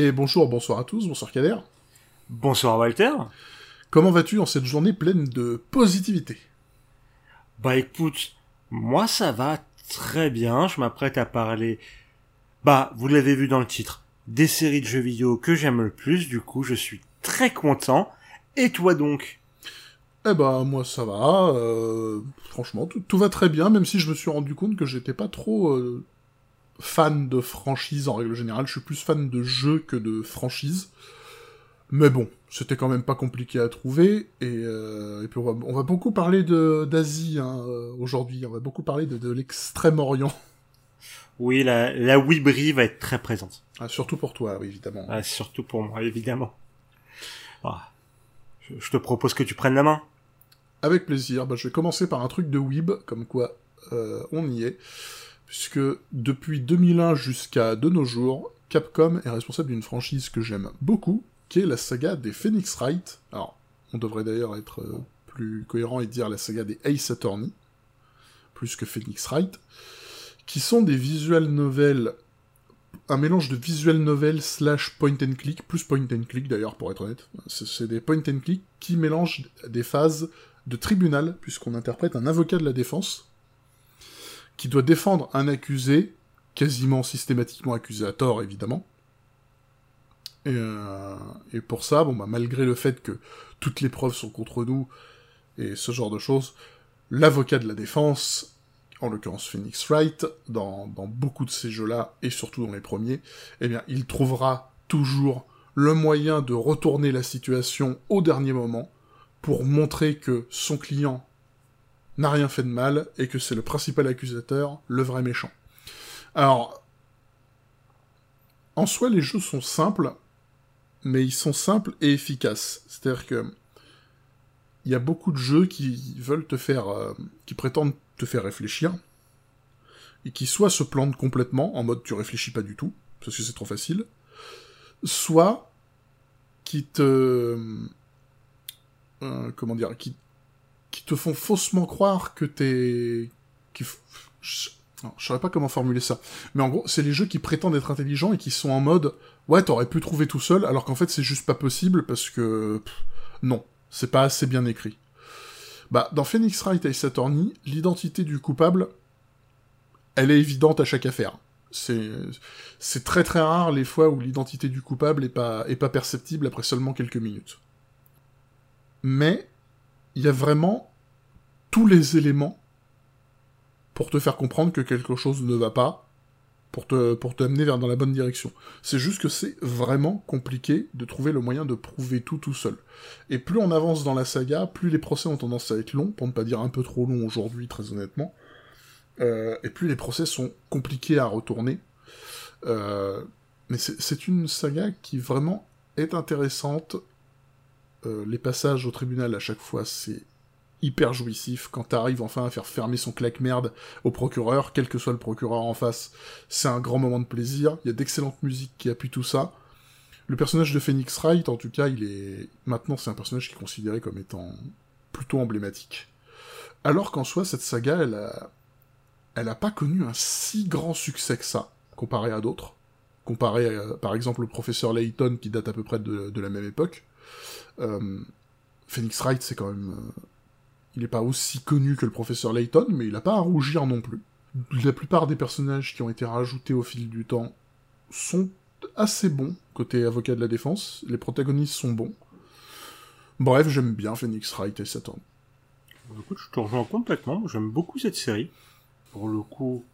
Et bonjour, bonsoir à tous, bonsoir Kader. Bonsoir Walter. Comment vas-tu en cette journée pleine de positivité? Bah écoute, moi ça va très bien, je m'apprête à parler, bah vous l'avez vu dans le titre, des séries de jeux vidéo que j'aime le plus, du coup je suis très content. Et toi donc? Eh bah moi ça va, euh, franchement tout, va très bien, même si je me suis rendu compte que j'étais pas trop euh, fan de franchise en règle générale, je suis plus fan de jeux que de franchise. Mais bon, c'était quand même pas compliqué à trouver, et, euh, et puis on va, beaucoup parler d'Asie hein, euh, aujourd'hui, on va beaucoup parler de, l'extrême-orient. Oui, la, la Wibri va être très présente. Ah, surtout pour toi, oui, évidemment. Ah, surtout pour moi, évidemment. Ah, je, te propose que tu prennes la main. Avec plaisir, bah, je vais commencer par un truc de Wib, comme quoi euh, on y est, puisque depuis 2001 jusqu'à de nos jours, Capcom est responsable d'une franchise que j'aime beaucoup, qui est la saga des Phoenix Wright. Alors, on devrait d'ailleurs être euh, plus cohérent et dire la saga des Ace Attorney, plus que Phoenix Wright, qui sont des visual novels, un mélange de visual novel slash point and click, plus point and click d'ailleurs pour être honnête. C'est des point and click qui mélangent des phases de tribunal, puisqu'on interprète un avocat de la défense, qui doit défendre un accusé, quasiment systématiquement accusé à tort évidemment, et, euh, pour ça, bah malgré le fait que toutes les preuves sont contre nous et ce genre de choses, l'avocat de la défense, en l'occurrence Phoenix Wright, dans, dans beaucoup de ces jeux-là et surtout dans les premiers, eh bien il trouvera toujours le moyen de retourner la situation au dernier moment pour montrer que son client n'a rien fait de mal et que c'est le principal accusateur, le vrai méchant. Alors, en soi, les jeux sont simples, mais ils sont simples et efficaces. C'est-à-dire que il y a beaucoup de jeux qui veulent te faire, euh, qui prétendent te faire réfléchir, et qui soit se plantent complètement, en mode tu réfléchis pas du tout, parce que c'est trop facile, soit qui te, euh, comment dire, qui, qui te font faussement croire que t'es, qui, non, je pas comment formuler ça. Mais en gros, c'est les jeux qui prétendent être intelligents et qui sont en mode ouais, t'aurais pu trouver tout seul, alors qu'en fait c'est juste pas possible parce que non, c'est pas assez bien écrit. Bah, dans Phoenix Wright et Saturni, l'identité du coupable, elle est évidente à chaque affaire. C'est c'est très très rare les fois où l'identité du coupable est pas est pas perceptible après seulement quelques minutes. Mais il y a vraiment tous les éléments pour te faire comprendre que quelque chose ne va pas, pour te pour t'amener dans la bonne direction. C'est juste que c'est vraiment compliqué de trouver le moyen de prouver tout tout seul. Et plus on avance dans la saga, plus les procès ont tendance à être longs, pour ne pas dire un peu trop longs aujourd'hui, très honnêtement. Euh, et plus les procès sont compliqués à retourner. Euh, mais c'est une saga qui vraiment est intéressante. Euh, les passages au tribunal à chaque fois, c'est hyper jouissif quand t'arrives enfin à faire fermer son claque-merde au procureur, quel que soit le procureur en face. C'est un grand moment de plaisir, il y a d'excellentes musiques qui appuient tout ça. Le personnage de Phoenix Wright, en tout cas, il est... Maintenant, c'est un personnage qui est considéré comme étant plutôt emblématique. Alors qu'en soi, cette saga, elle a... Elle a pas connu un si grand succès que ça, comparé à d'autres. Comparé, à, par exemple, au professeur Layton, qui date à peu près de, la même époque. Euh... Phoenix Wright, c'est quand même euh, il n'est pas aussi connu que le professeur Layton, mais il n'a pas à rougir non plus. La plupart des personnages qui ont été rajoutés au fil du temps sont assez bons côté avocat de la défense. Les protagonistes sont bons. Bref, j'aime bien Phoenix Wright et Satan. Écoute, je te rejoins complètement. J'aime beaucoup cette série. Pour le coup,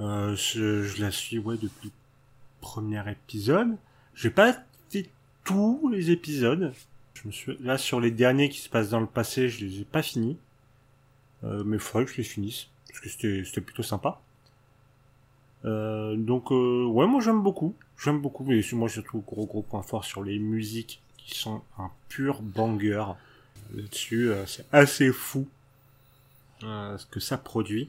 euh, je, la suis ouais depuis le premier épisode. J'ai pas fait tous les épisodes. Je me suis là sur les derniers qui se passent dans le passé, je les ai pas finis, euh, mais il faudrait que je les finisse parce que c'était plutôt sympa. Euh, donc euh, ouais, moi j'aime beaucoup, j'aime beaucoup, mais moi surtout gros gros point fort sur les musiques qui sont un pur banger. Là-dessus, c'est assez fou ce que ça produit.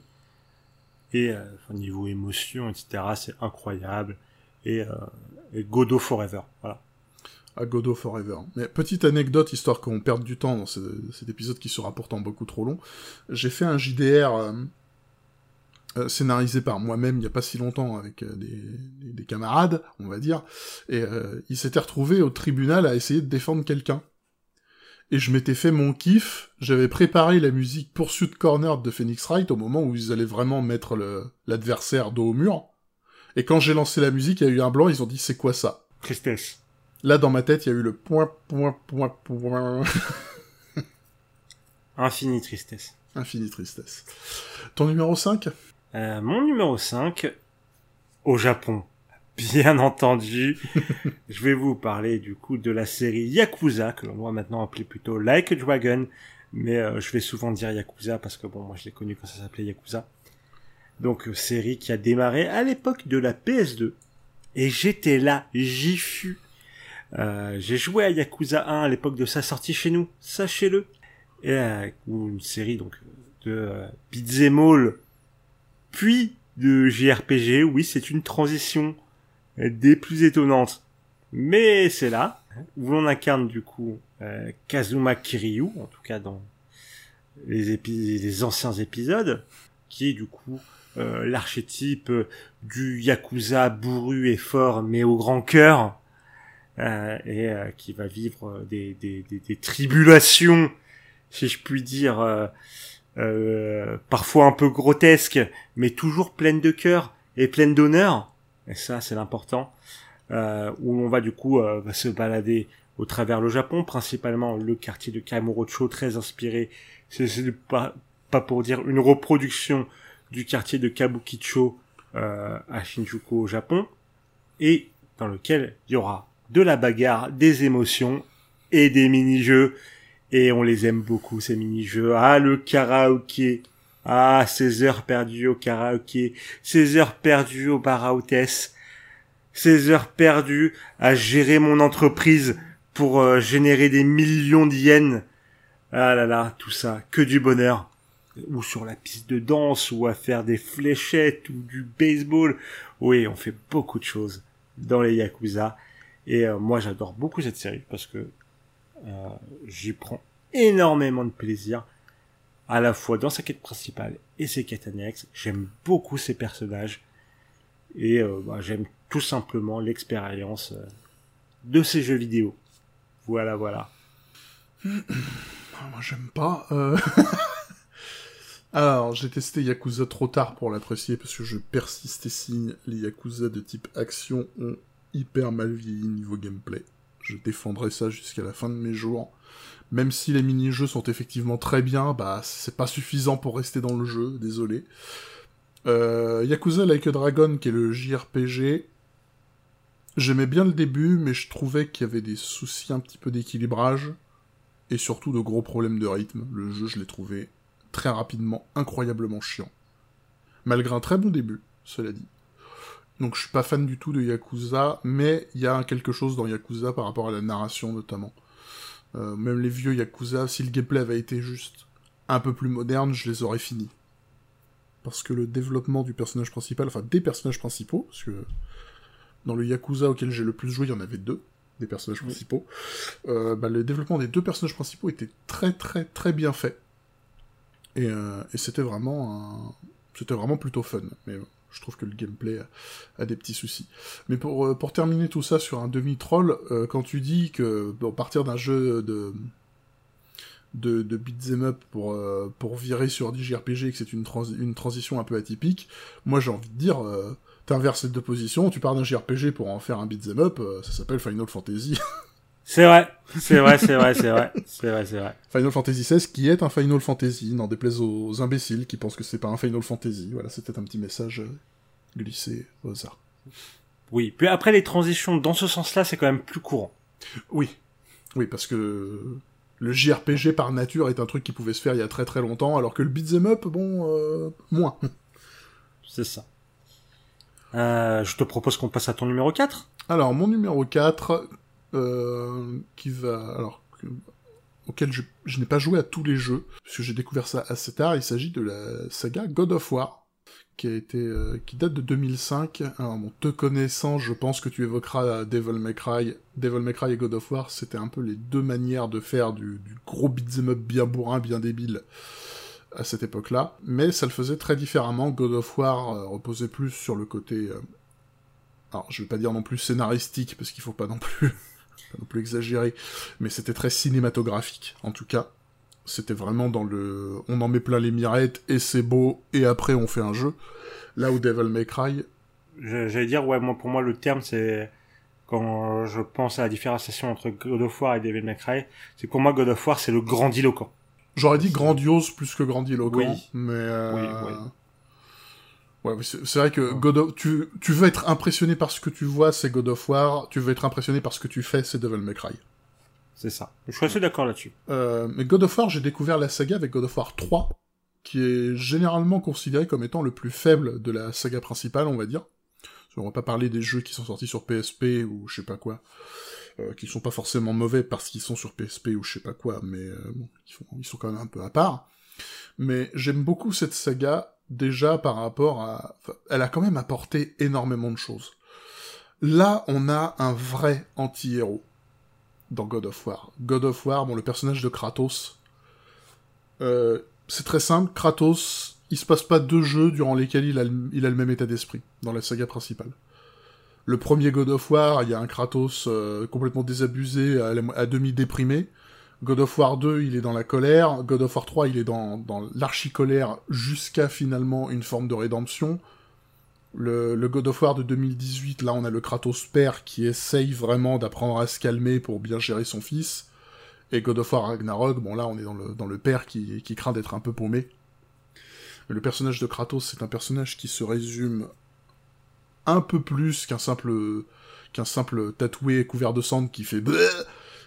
Et au niveau émotion etc c'est incroyable. Et, et Godot Forever voilà à Godot Forever. Mais petite anecdote, histoire qu'on perde du temps dans cet épisode qui sera pourtant beaucoup trop long. J'ai fait un JDR euh, euh, scénarisé par moi-même il y a pas si longtemps avec euh, des, des, camarades, on va dire, et euh, il s'était retrouvé au tribunal à essayer de défendre quelqu'un. Et je m'étais fait mon kiff, j'avais préparé la musique Pursuit Corner de Phoenix Wright au moment où ils allaient vraiment mettre l'adversaire dos au mur. Et quand j'ai lancé la musique, il y a eu un blanc, ils ont dit c'est quoi ça? Tristesse. Là dans ma tête, il y a eu le point, point, point, point. Infini tristesse. Infini tristesse. Ton numéro 5 euh, mon numéro 5, au Japon. Bien entendu, je vais vous parler du coup de la série Yakuza, que l'on doit maintenant appeler plutôt Like a Dragon, mais euh, je vais souvent dire Yakuza parce que bon, moi je l'ai connu quand ça s'appelait Yakuza. Donc euh, série qui a démarré à l'époque de la PS2, et j'étais là, j'y fus. J'ai joué à Yakuza 1 à l'époque de sa sortie chez nous, sachez-le. Et une série donc de euh, beat'em puis de JRPG. Oui, c'est une transition des plus étonnantes, mais c'est là où l'on incarne du coup euh, Kazuma Kiryu, en tout cas dans les, les anciens épisodes, qui est du coup euh, l'archétype du yakuza bourru et fort, mais au grand cœur, euh, et euh, qui va vivre des, des, des, des, tribulations, si je puis dire, euh, parfois un peu grotesque, mais toujours pleine de cœur et pleine d'honneur. Et ça, c'est l'important. Euh, où on va du coup euh, se balader au travers le Japon, principalement le quartier de Kamurocho, très inspiré. C'est pas, pas pour dire une reproduction du quartier de Kabukicho euh, à Shinjuku au Japon, et dans lequel il y aura de la bagarre, des émotions et des mini-jeux et on les aime beaucoup, ces mini-jeux. Ah, le karaoké. Ah, ces heures perdues au karaoké. Ces heures perdues au bar. Ces heures perdues à gérer mon entreprise pour euh, générer des millions d'yens. Ah là là, tout ça, que du bonheur. Ou sur la piste de danse, ou à faire des fléchettes, ou du baseball. Oui, on fait beaucoup de choses dans les Yakuza. Et euh, moi, j'adore beaucoup cette série parce que euh, j'y prends énormément de plaisir, à la fois dans sa quête principale et ses quêtes annexes. J'aime beaucoup ces personnages et euh, bah, j'aime tout simplement l'expérience euh, de ces jeux vidéo. Voilà, voilà. Moi, j'aime pas. Alors, j'ai testé Yakuza trop tard pour l'apprécier parce que je persiste et signe. Les Yakuza de type action ont hyper mal vieilli niveau gameplay je défendrai ça jusqu'à la fin de mes jours. Même si les mini-jeux sont effectivement très bien, bah c'est pas suffisant pour rester dans le jeu, désolé. Euh, Yakuza Like a Dragon, qui est le JRPG, j'aimais bien le début, mais je trouvais qu'il y avait des soucis un petit peu d'équilibrage, et surtout de gros problèmes de rythme. Le jeu, je l'ai trouvé très rapidement incroyablement chiant. Malgré un très bon début, cela dit. Donc je suis pas fan du tout de Yakuza, mais il y a quelque chose dans Yakuza par rapport à la narration notamment. Euh, même les vieux Yakuza, si le gameplay avait été juste un peu plus moderne, je les aurais finis. Parce que le développement du personnage principal, enfin des personnages principaux, parce que dans le Yakuza auquel j'ai le plus joué, il y en avait deux, des personnages principaux, euh, bah, le développement des deux personnages principaux était très très très bien fait. Et, euh, et c'était vraiment un... c'était vraiment plutôt fun. Mais je trouve que le gameplay a, des petits soucis. Mais pour, euh, pour terminer tout ça sur un demi-troll, euh, quand tu dis que bon, partir d'un jeu de de, de beat'em up pour, euh, pour virer sur JRPG et que c'est une, une transition un peu atypique, moi j'ai envie de dire, euh, t'inverses les deux positions, tu pars d'un JRPG pour en faire un beat'em up, ça s'appelle Final Fantasy. C'est vrai, c'est vrai, c'est vrai, c'est vrai, c'est vrai, c'est vrai. Final Fantasy XVI qui est un Final Fantasy, n'en déplaise aux imbéciles qui pensent que c'est pas un Final Fantasy. Voilà, c'était un petit message euh, glissé au hasard. Oui, puis après les transitions dans ce sens-là, c'est quand même plus courant. Oui, oui, parce que le JRPG par nature est un truc qui pouvait se faire il y a très très longtemps, alors que le beat'em up, bon, euh, moins. C'est ça. Euh, je te propose qu'on passe à ton numéro 4 Alors, mon numéro 4, euh, qui va alors auquel je, n'ai pas joué à tous les jeux parce que j'ai découvert ça assez tard. Il s'agit de la saga God of War qui a été euh, qui date de 2005. Alors bon, te connaissant, je pense que tu évoqueras Devil May Cry. Devil May Cry et God of War, c'était un peu les deux manières de faire du, gros beat'em up bien bourrin, bien débile. à cette époque-là, mais ça le faisait très différemment. God of War euh, reposait plus sur le côté, euh, alors je vais pas dire non plus scénaristique parce qu'il faut pas non plus, pas non plus exagérer, mais c'était très cinématographique en tout cas. C'était vraiment dans le, on en met plein les mirettes et c'est beau et après on fait un jeu. Là où Devil May Cry, J'allais dire, ouais, moi, pour moi, le terme, c'est, quand je pense à la différenciation entre God of War et Devil May Cry, c'est pour moi, God of War, c'est le grandiloquent. j'aurais dit grandiose plus que grandiloquent, Oui. mais euh, Oui, oui. Ouais, c'est vrai que God of- tu, tu veux être impressionné par ce que tu vois, c'est God of War. Tu veux être impressionné par ce que tu fais, c'est Devil May Cry. C'est ça. Je suis assez d'accord là-dessus. Euh, mais God of War, j'ai découvert la saga avec God of War 3, qui est généralement considéré comme étant le plus faible de la saga principale, on va dire. Qu'on va pas parler des jeux qui sont sortis sur PSP ou je sais pas quoi, euh, qui sont pas forcément mauvais parce qu'ils sont sur PSP ou je sais pas quoi, mais euh, bon, ils, font- ils sont quand même un peu à part. Mais j'aime beaucoup cette saga déjà par rapport à... elle a quand même apporté énormément de choses. Là, on a un vrai anti-héros dans God of War. God of War, bon, le personnage de Kratos, euh, c'est très simple. Kratos, il se passe pas deux jeux durant lesquels il a le, même état d'esprit dans la saga principale. Le premier God of War, il y a un Kratos euh, complètement désabusé, à demi déprimé. God of War 2, il est dans la colère. God of War 3, il est dans, dans l'archi-colère jusqu'à finalement une forme de rédemption. Le, le God of War de 2018, là, on a le Kratos père qui essaye vraiment d'apprendre à se calmer pour bien gérer son fils. Et God of War Ragnarok, bon là, on est dans le, dans le père qui, qui craint d'être un peu paumé. Le personnage de Kratos, c'est un personnage qui se résume un peu plus qu'un simple, qu'un simple tatoué couvert de cendres qui fait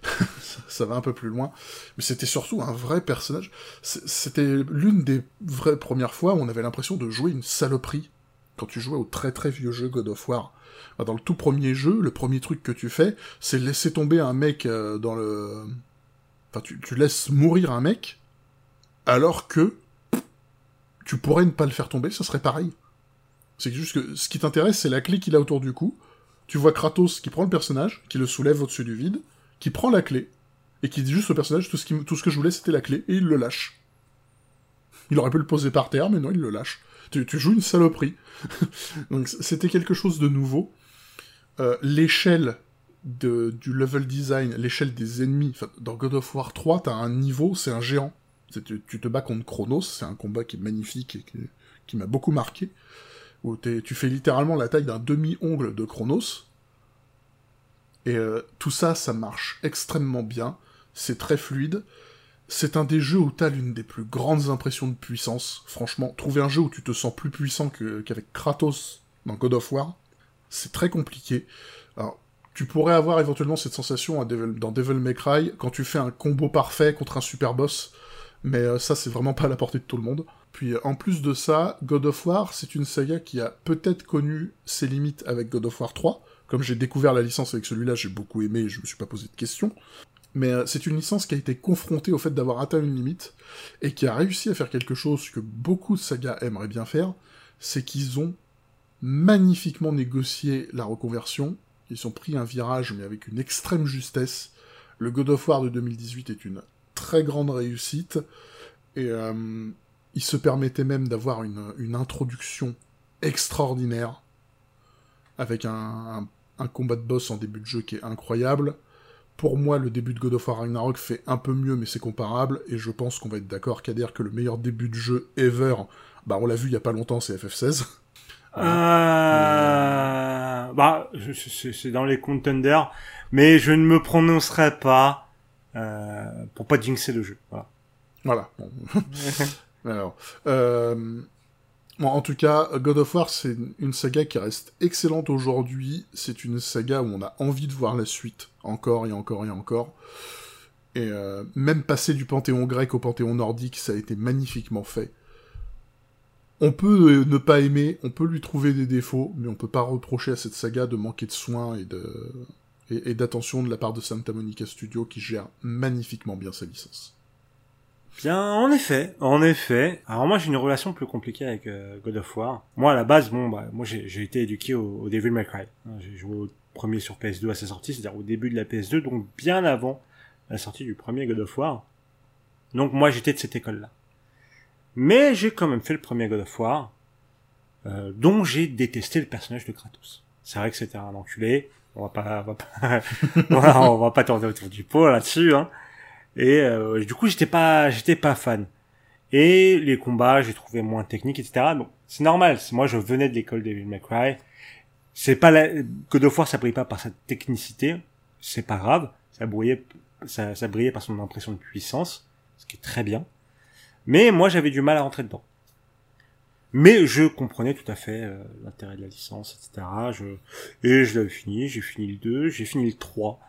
ça, va un peu plus loin. Mais c'était surtout un vrai personnage. C'était l'une des vraies premières fois où on avait l'impression de jouer une saloperie quand tu jouais au très très vieux jeu God of War. Dans le tout premier jeu, le premier truc que tu fais, c'est laisser tomber un mec euh, dans le... Enfin, tu, tu laisses mourir un mec, alors que tu pourrais ne pas le faire tomber, ça serait pareil. C'est juste que ce qui t'intéresse, c'est la clé qu'il a autour du cou. Tu vois Kratos qui prend le personnage, qui le soulève au-dessus du vide, qui prend la clé, et qui dit juste au personnage, tout ce, que je voulais, c'était la clé, et il le lâche. Il aurait pu le poser par terre, mais non, il le lâche. Tu, joues une saloperie. Donc c'était quelque chose de nouveau. Euh, l'échelle du level design, l'échelle des ennemis, dans God of War 3, t'as un niveau, c'est un géant. Tu, te bats contre Chronos, c'est un combat qui est magnifique et qui, qui m'a beaucoup marqué. Où t'es- tu fais littéralement la taille d'un demi-ongle de Chronos. Et euh, tout ça, ça marche extrêmement bien. C'est très fluide. C'est un des jeux où t'as l'une des plus grandes impressions de puissance. Franchement, trouver un jeu où tu te sens plus puissant qu'avec Kratos dans God of War, c'est très compliqué. Alors, tu pourrais avoir éventuellement cette sensation dans Devil May Cry quand tu fais un combo parfait contre un super boss, mais euh, ça c'est vraiment pas à la portée de tout le monde. Puis euh, en plus de ça, God of War, c'est une saga qui a peut-être connu ses limites avec God of War 3. Comme j'ai découvert la licence avec celui-là, j'ai beaucoup aimé et je me suis pas posé de questions. Mais euh, c'est une licence qui a été confrontée au fait d'avoir atteint une limite et qui a réussi à faire quelque chose que beaucoup de sagas aimeraient bien faire, c'est qu'ils ont magnifiquement négocié la reconversion, ils ont pris un virage mais avec une extrême justesse. Le God of War de 2018 est une très grande réussite et euh, il se permettait même d'avoir une, introduction extraordinaire avec un- un combat de boss en début de jeu qui est incroyable. Pour moi, le début de God of War Ragnarok fait un peu mieux, mais c'est comparable, et je pense qu'on va être d'accord, Kader, que le meilleur début de jeu ever, bah on l'a vu il y a pas longtemps, c'est FF16. Euh... Bah, c'est c'est dans les contenders, mais je ne me prononcerai pas euh, pour pas jinxer le jeu. Voilà. Voilà. Bon. Alors, euh, en tout cas, God of War, c'est une- saga qui reste excellente aujourd'hui. C'est une saga où on a envie de voir la suite, encore et encore et encore. Et euh, même passer du panthéon grec au panthéon nordique, ça a été magnifiquement fait. On peut ne pas aimer, on peut lui trouver des défauts, mais on peut pas reprocher à cette saga de manquer de soins et, et d'attention de la part de Santa Monica Studio qui gère magnifiquement bien sa licence. Bien, en effet, en effet. Alors moi j'ai une relation plus compliquée avec euh, God of War. Moi à la base, bon bah moi j'ai été éduqué au, au Devil May Cry. Hein, J'ai joué au premier sur PS2 à sa sortie, c'est-à-dire au début de la PS2, donc bien avant la sortie du premier God of War. Donc moi j'étais de cette école-là. Mais j'ai quand même fait le premier God of War, euh, dont j'ai détesté le personnage de Kratos. C'est vrai que c'était un enculé. On va pas, on va pas, voilà, on va pas tourner autour du pot là-dessus. Hein. Et euh, du coup, j'étais pas, j'étais pas fan. Et les combats, j'ai trouvé moins techniques, etc. Bon, c'est normal. Moi, je venais de l'école Devil May Cry. C'est pas la... God of War, ça brille pas par sa technicité. C'est pas grave. Ça brillait, ça, ça brillait par son impression de puissance, ce qui est très bien. Mais moi, j'avais du mal à rentrer dedans. Mais je comprenais tout à fait euh, l'intérêt de la licence, etc. Je... Et je l'avais fini, j'ai fini le 2, j'ai fini le 3.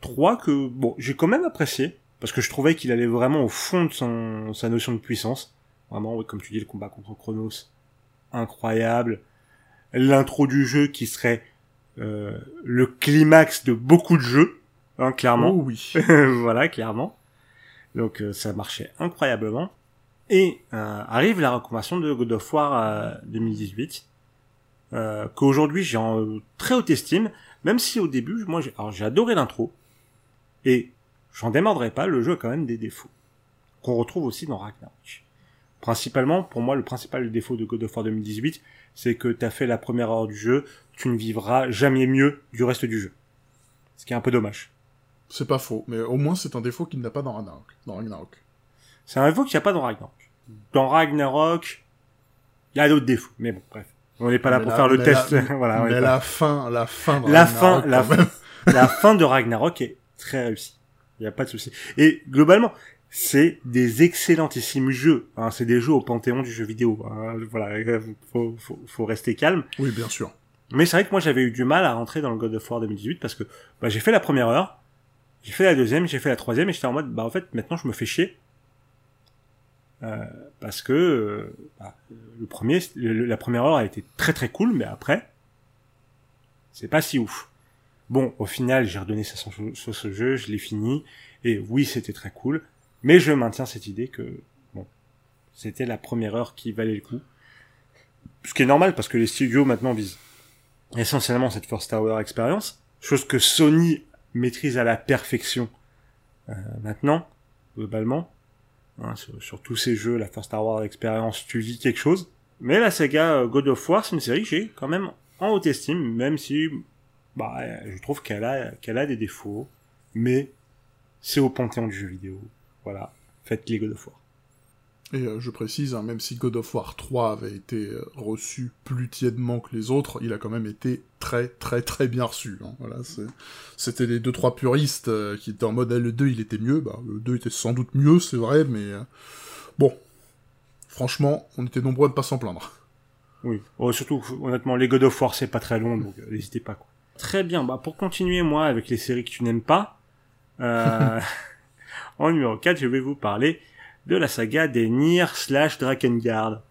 3 que, bon, j'ai quand même apprécié, parce que je trouvais qu'il allait vraiment au fond de son, sa notion de puissance. Vraiment, comme tu dis, le combat contre Chronos, incroyable. L'intro du jeu qui serait euh, le climax de beaucoup de jeux, hein, clairement. Oh oui. voilà, clairement. Donc euh, ça marchait incroyablement. Et euh, arrive la reconversion de God of War 2018, euh, qu'aujourd'hui j'ai en euh, très haute estime, même si au début, moi j'ai adoré l'intro, et j'en démordrai pas, le jeu a quand même des défauts, qu'on retrouve aussi dans Ragnarok. Principalement, pour moi, le principal défaut de God of War 2018, c'est que t'as fait la première heure du jeu, tu ne vivras jamais mieux du reste du jeu. Ce qui est un peu dommage. C'est pas faux, mais au moins c'est un défaut qu'il n'a pas dans Ragnarok. Dans Ragnarok. C'est un défaut qu'il n'y a pas dans Ragnarok. Dans Ragnarok, il y a d'autres défauts. Mais bon, bref. On n'est pas là Mais pour la- faire le test. la- voilà, mais pas- la fin, la fin de la fin, Ragnarok, la fin de Ragnarok est très réussie. Il n'y a pas de souci. Et globalement, c'est des excellentissimes jeux. Hein, c'est des jeux au panthéon du jeu vidéo. hein. Voilà, faut, faut, faut rester calme. Oui, bien sûr. Mais c'est vrai que moi j'avais eu du mal à rentrer dans le God of War 2018 parce que bah, j'ai fait la première heure, j'ai fait la deuxième, j'ai fait la troisième et j'étais en mode bah en fait maintenant je me fais chier. Euh, parce que euh, bah, le premier, le- la première heure a été très très cool, mais après c'est pas si ouf. Bon, au final j'ai redonné ça sur, sur ce jeu, je l'ai fini et oui c'était très cool, mais je maintiens cette idée que bon c'était la première heure qui valait le coup. Ce qui est normal parce que les studios maintenant visent essentiellement cette First Tower expérience, chose que Sony maîtrise à la perfection euh, maintenant, globalement. Hein, sur, tous ces jeux, la First Tower expérience, tu vis quelque chose. Mais la saga euh, God of War, c'est une série que j'ai quand même en haute estime, même si bah, euh, je trouve qu'elle a, qu'elle a des défauts, mais c'est au panthéon du jeu vidéo. Voilà, faites les God of War. Et euh, je précise, hein, même si God of War 3 avait été euh, reçu plus tièdement que les autres, il a quand même été très très très bien reçu. hein. Voilà, c'est- c'était les deux trois puristes euh, qui étaient en mode ah, le 2 il était mieux, bah, le 2 était sans doute mieux, c'est vrai, mais euh, bon, franchement, on était nombreux à ne pas s'en plaindre. Oui. Oh, surtout, honnêtement, les God of War, c'est pas très long, donc n'hésitez pas. Quoi. Très bien. Bah, pour continuer, moi, avec les séries que tu n'aimes pas, euh, en numéro 4, je vais vous parler de la saga des Nier slash Drakengard.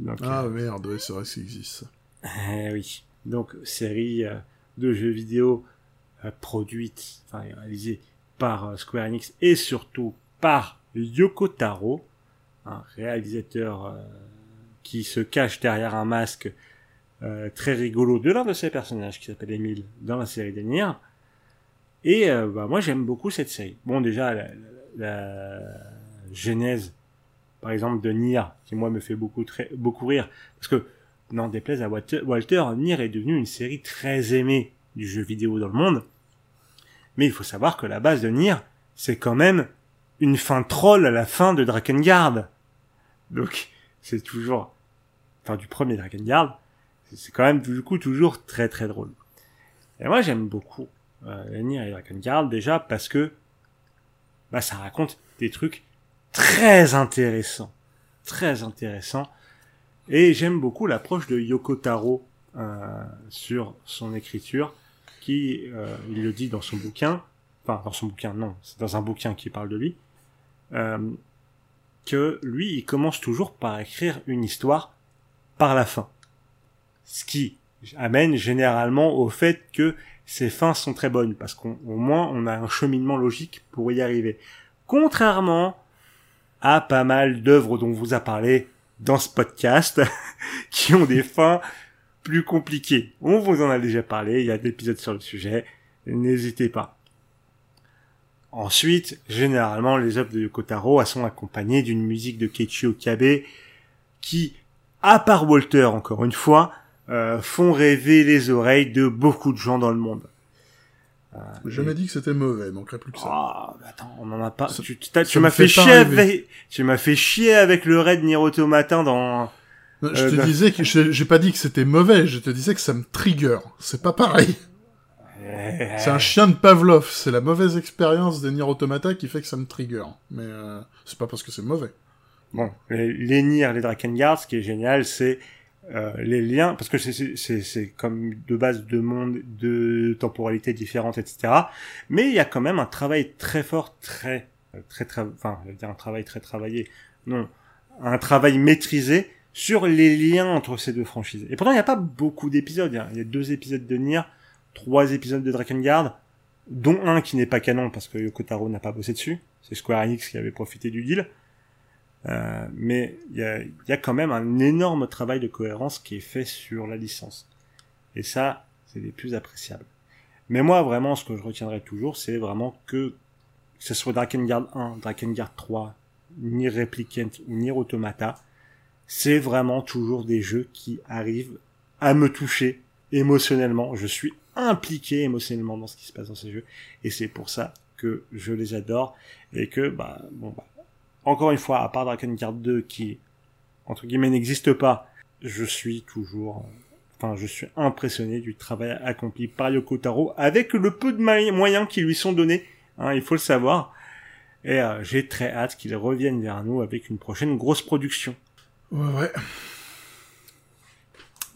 Donc, Ah merde, ouais, c'est vrai que ça existe. eh oui. Donc, série euh, de jeux vidéo euh, produite, enfin réalisée par euh, Square Enix et surtout par Yoko Taro, un réalisateur euh, qui se cache derrière un masque euh, très rigolo de l'un de ses personnages qui s'appelle Emile dans la série des Nier. Et euh, bah, moi j'aime beaucoup cette série. Bon déjà la, la- la genèse par exemple de Nier qui moi me fait beaucoup très beaucoup rire parce que n'en déplaise à Walter, Walter, Nier est devenu une série très aimée du jeu vidéo dans le monde. Mais il faut savoir que la base de Nier, c'est quand même une fin troll à la fin de Drakengard. Donc, c'est toujours, enfin, du premier Drakengard, c'est- quand même, du coup, toujours très très drôle. Et moi, j'aime beaucoup, euh, et Drakengard, déjà parce que, bah, ça raconte des trucs très intéressants. Très intéressants. Et j'aime beaucoup l'approche de Yoko Taro euh, sur son écriture, qui, euh, il le dit dans son bouquin, enfin dans son bouquin, non, c'est dans un bouquin qui parle de lui, euh, que lui, il commence toujours par écrire une histoire par la fin. Ce qui amène généralement au fait que ses fins sont très bonnes, parce qu'au moins on a un cheminement logique pour y arriver. Contrairement à pas mal d'œuvres dont on vous a parlé dans ce podcast, qui ont des fins plus compliquées. On vous en a déjà parlé, il y a des épisodes sur le sujet, n'hésitez pas. Ensuite, généralement, les œuvres de Yoko Taro elles sont accompagnées d'une musique de Keiichi Okabe qui, à part Walter, encore une fois, euh, font rêver les oreilles de beaucoup de gens dans le monde. Euh, J'ai jamais dit que c'était mauvais, manquerait plus que ça. Ah, bah attends, on en a pas. tu tu m'as fait, chier avec, tu m'as fait chier avec le raid Nier Automata dans. je euh, te disais que j'ai pas dit que c'était mauvais, je te disais que ça me trigger. C'est pas pareil. C'est un chien de Pavlov, c'est la mauvaise expérience des Nier Automata qui fait que ça me trigger. Mais euh, c'est pas parce que c'est mauvais. Bon, les, les Nier, les Drakengard, ce qui est génial, c'est euh, les liens, parce que c'est comme de base de monde, de temporalités différentes, etc. Mais il y a quand même un travail très fort, très, très, très, enfin, je veux dire un travail très travaillé. Non, un travail maîtrisé sur les liens entre ces deux franchises. Et pourtant, il n'y a pas beaucoup d'épisodes. Il y a deux épisodes de Nier, trois épisodes de Drakengard, dont un qui n'est pas canon parce que Yoko Taro n'a pas bossé dessus. C'est Square Enix qui avait profité du deal. Euh, mais il y a, y a, quand même un énorme travail de cohérence qui est fait sur la licence. Et ça, c'est des plus appréciables. Mais moi, vraiment, ce que je retiendrai toujours, c'est vraiment que, que ce soit Drakengard 1, Drakengard 3, ni Replicant ou ni Automata, c'est vraiment toujours des jeux qui arrivent à me toucher émotionnellement. Je suis impliqué émotionnellement dans ce qui se passe dans ces jeux. Et c'est pour ça que je les adore. Et que, bah, bon, bah, encore une fois, à part Drakengard 2 qui, entre guillemets, n'existe pas, je suis toujours, enfin, je suis impressionné du travail accompli par Yoko Taro avec le peu de moyens qui lui sont donnés, hein, il faut le savoir. Et euh, j'ai très hâte qu'il revienne vers nous avec une prochaine grosse production. Ouais, ouais.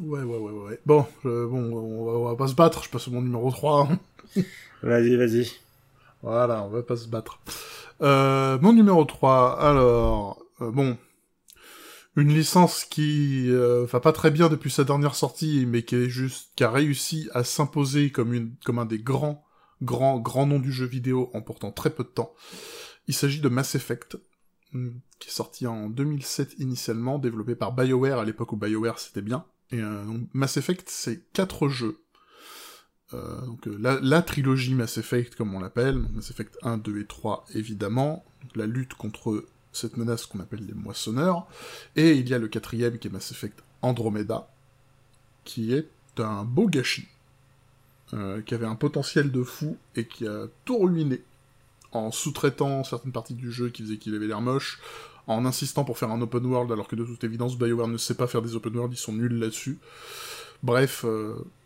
Ouais, ouais, ouais, ouais. Bon, bon on, va, pas se battre, je passe au mon numéro 3. Hein. vas-y, vas-y. Voilà, on va pas se battre. Euh, mon numéro 3, alors, euh, bon, une licence qui euh, va pas très bien depuis sa dernière sortie, mais qui est juste, qui a réussi à s'imposer comme comme un des grands, grands, grands noms du jeu vidéo en portant très peu de temps. Il s'agit de Mass Effect, hmm, qui est sorti en 2007 initialement, développé par BioWare à l'époque où BioWare c'était bien. Et Mass Effect, c'est quatre jeux euh, donc euh, la, trilogie Mass Effect comme on l'appelle, Mass Effect 1, 2 et 3 évidemment, la lutte contre cette menace qu'on appelle les moissonneurs, et il y a le quatrième qui est Mass Effect Andromeda, qui est un beau gâchis, euh, qui avait un potentiel de fou et qui a tout ruiné en sous-traitant certaines parties du jeu qui faisaient qu'il avait l'air moche, en insistant pour faire un open world alors que de toute évidence BioWare ne sait pas faire des open world, ils sont nuls là-dessus. Bref,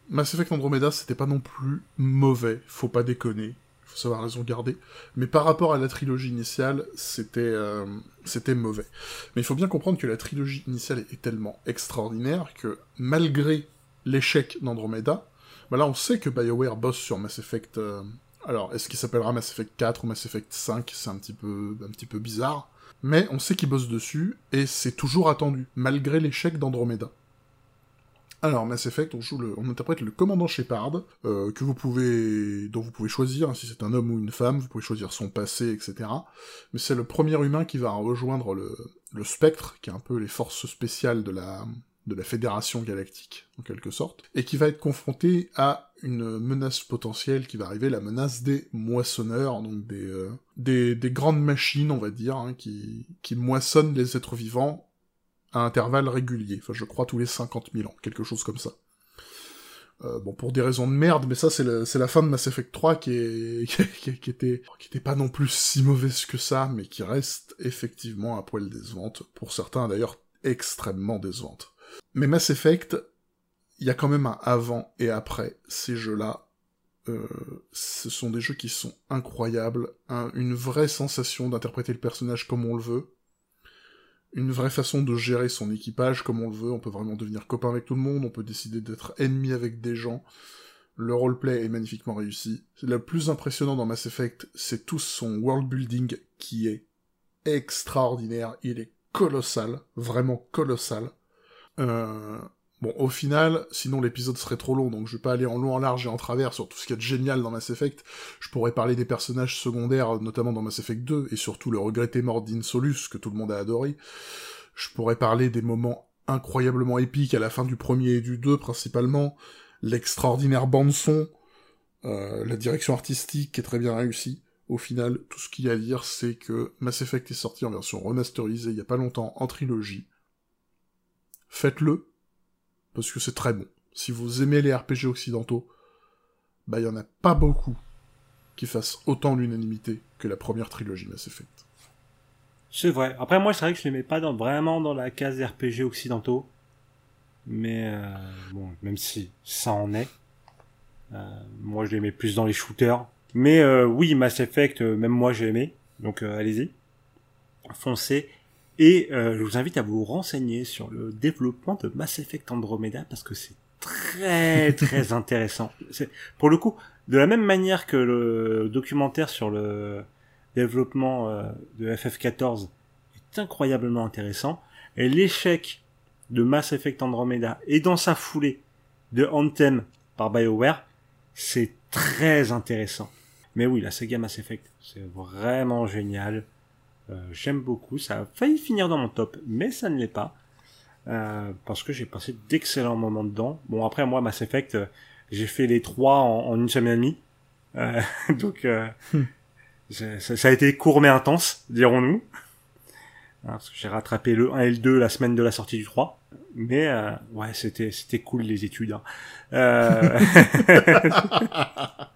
Mass Effect Andromeda, c'était pas non plus mauvais, faut pas déconner, faut savoir raison garder. Mais par rapport à la trilogie initiale, c'était euh, c'était mauvais. Mais il faut bien comprendre que la trilogie initiale est tellement extraordinaire que malgré l'échec d'Andromeda, bah là on sait que BioWare bosse sur Mass Effect. Euh, alors, est-ce qu'il s'appellera Mass Effect 4 ou Mass Effect 5 C'est un petit peu un petit peu bizarre. Mais on sait qu'il bosse dessus, et c'est toujours attendu, malgré l'échec d'Andromeda. Alors, Mass Effect, on on interprète le commandant Shepard, euh, que vous pouvez, dont vous pouvez choisir hein, si c'est un homme ou une femme, vous pouvez choisir son passé, etc. Mais c'est le premier humain qui va rejoindre le, le Spectre, qui est un peu les forces spéciales de la, de la Fédération Galactique, en quelque sorte, et qui va être confronté à une menace potentielle qui va arriver, la menace des moissonneurs, donc des, euh, des, des, grandes machines, on va dire, hein, qui moissonnent les êtres vivants à intervalles réguliers. Enfin, je crois tous les 50 000 ans, quelque chose comme ça. Euh, bon, pour des raisons de merde, mais ça, c'est la fin de Mass Effect 3 qui, est, était, qui était pas non plus si mauvaise que ça, mais qui reste effectivement à poil décevante. Pour certains, d'ailleurs, extrêmement décevante. Mais Mass Effect, il y a quand même un avant et après ces jeux-là. Euh, ce sont des jeux qui sont incroyables, une vraie sensation d'interpréter le personnage comme on le veut, une vraie façon de gérer son équipage comme on le veut, on peut vraiment devenir copain avec tout le monde, on peut décider d'être ennemi avec des gens. Le roleplay est magnifiquement réussi. Le plus impressionnant dans Mass Effect, c'est tout son world building qui est extraordinaire, il est colossal, vraiment colossal. Euh, Bon, au final, sinon l'épisode serait trop long, donc je vais pas aller en long, en large et en travers sur tout ce qu'il y a de génial dans Mass Effect. Je pourrais parler des personnages secondaires, notamment dans Mass Effect 2, et surtout le regretté mort d'Insolus, que tout le monde a adoré. Je pourrais parler des moments incroyablement épiques à la fin du premier et du 2, principalement. L'extraordinaire bande-son, euh, la direction artistique qui est très bien réussie. Au final, tout ce qu'il y a à dire, c'est que Mass Effect est sorti en version remasterisée il y a pas longtemps en trilogie. Faites-le, parce que c'est très bon. Si vous aimez les RPG occidentaux, bah il y en a pas beaucoup qui fassent autant l'unanimité que la première trilogie Mass Effect. C'est vrai. Après moi, c'est vrai que je les mets pas vraiment dans la case RPG occidentaux. Mais euh, bon, même si ça en est. Euh, moi, je les mets plus dans les shooters. Mais euh, oui, Mass Effect, même moi, j'ai aimé. Donc allez-y. Foncez. Et je vous invite à vous renseigner sur le développement de Mass Effect Andromeda parce que c'est très très intéressant. C'est pour le coup de la même manière que le documentaire sur le développement de FF14 est incroyablement intéressant et l'échec de Mass Effect Andromeda et dans sa foulée de Anthem par BioWare, c'est très intéressant. Mais oui, la saga Mass Effect, c'est vraiment génial. Euh, j'aime beaucoup. Ça a failli finir dans mon top, mais ça ne l'est pas. Euh, parce que j'ai passé d'excellents moments dedans. Bon, après, moi, Mass Effect, euh, j'ai fait les trois en, une semaine et demie. donc, hmm. ça, ça, a été court mais intense, dirons-nous. Hein, parce que j'ai rattrapé le 1 et le 2 la semaine de la sortie du 3. Mais euh, ouais, c'était c'était cool les études. Hein.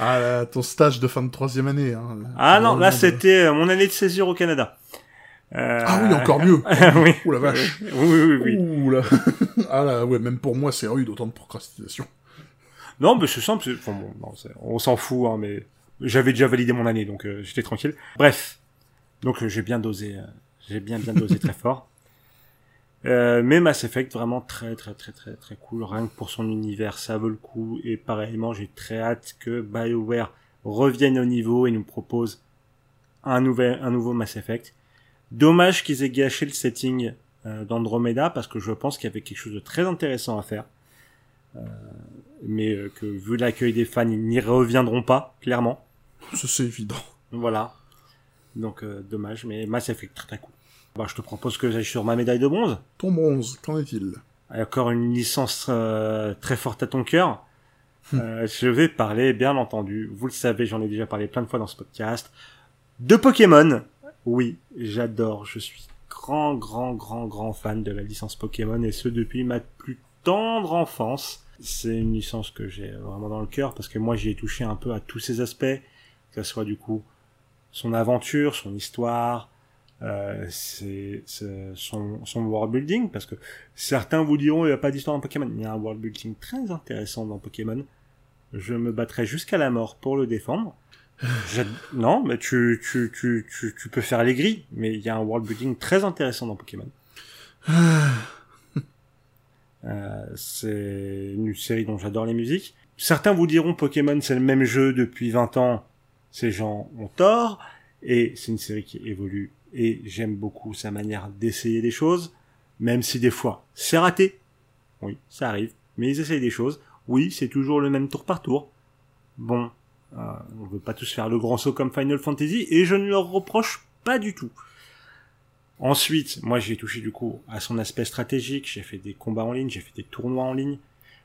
Euh... ah, ton stage de fin de troisième année. Hein. Ah non, là c'était euh, mon année de césure au Canada. Euh... Ah oui, encore mieux. oui. Ouh la vache. Oui, oui, oui. Ouh là. ah là, ouais, même pour moi, c'est rude, autant de procrastination. Non, mais c'est simple. Enfin, bon, non, on s'en fout, hein, mais j'avais déjà validé mon année, donc euh, j'étais tranquille. Bref, donc j'ai bien dosé j'ai bien bien dosé très fort. Euh, mais Mass Effect vraiment très très très très très cool. Rien que pour son univers, ça vaut le coup. Et pareillement, j'ai très hâte que BioWare revienne au niveau et nous propose un nouvel un nouveau Mass Effect. Dommage qu'ils aient gâché le setting euh, d'Andromeda parce que je pense qu'il y avait quelque chose de très intéressant à faire. Euh, mais euh, que vu l'accueil des fans, ils n'y reviendront pas, clairement. Ça c'est évident. Voilà. Donc euh, dommage, mais Mass Effect très très cool. Bah, je te propose que j'aille sur ma médaille de bronze. Ton bronze, qu'en est-il? Encore une licence euh, très forte à ton cœur. Hum. Euh, je vais parler, bien entendu, vous le savez, j'en ai déjà parlé plein de fois dans ce podcast, de Pokémon. Oui, j'adore, je suis grand, grand, grand, grand fan de la licence Pokémon, et ce depuis ma plus tendre enfance. C'est une licence que j'ai vraiment dans le cœur, parce que moi j'y ai touché un peu à tous ses aspects, que ce soit du coup son aventure, son histoire, euh, c'est son, son world building parce que certains vous diront il n'y a pas d'histoire dans Pokémon. Il y a un world building très intéressant dans Pokémon. Je me battrai jusqu'à la mort pour le défendre. Non mais tu, tu, tu, tu, tu peux faire les grilles mais il y a un world building très intéressant dans Pokémon. Euh, c'est une série dont j'adore les musiques. Certains vous diront Pokémon c'est le même jeu depuis 20 ans. Ces gens ont tort. Et c'est une série qui évolue et j'aime beaucoup sa manière d'essayer des choses, même si des fois c'est raté. Oui, ça arrive, mais ils essayent des choses. Oui, c'est toujours le même tour par tour. Bon, euh, on veut pas tous faire le grand saut comme Final Fantasy et je ne leur reproche pas du tout. Ensuite, moi j'ai touché du coup à son aspect stratégique, j'ai fait des combats en ligne, j'ai fait des tournois en ligne,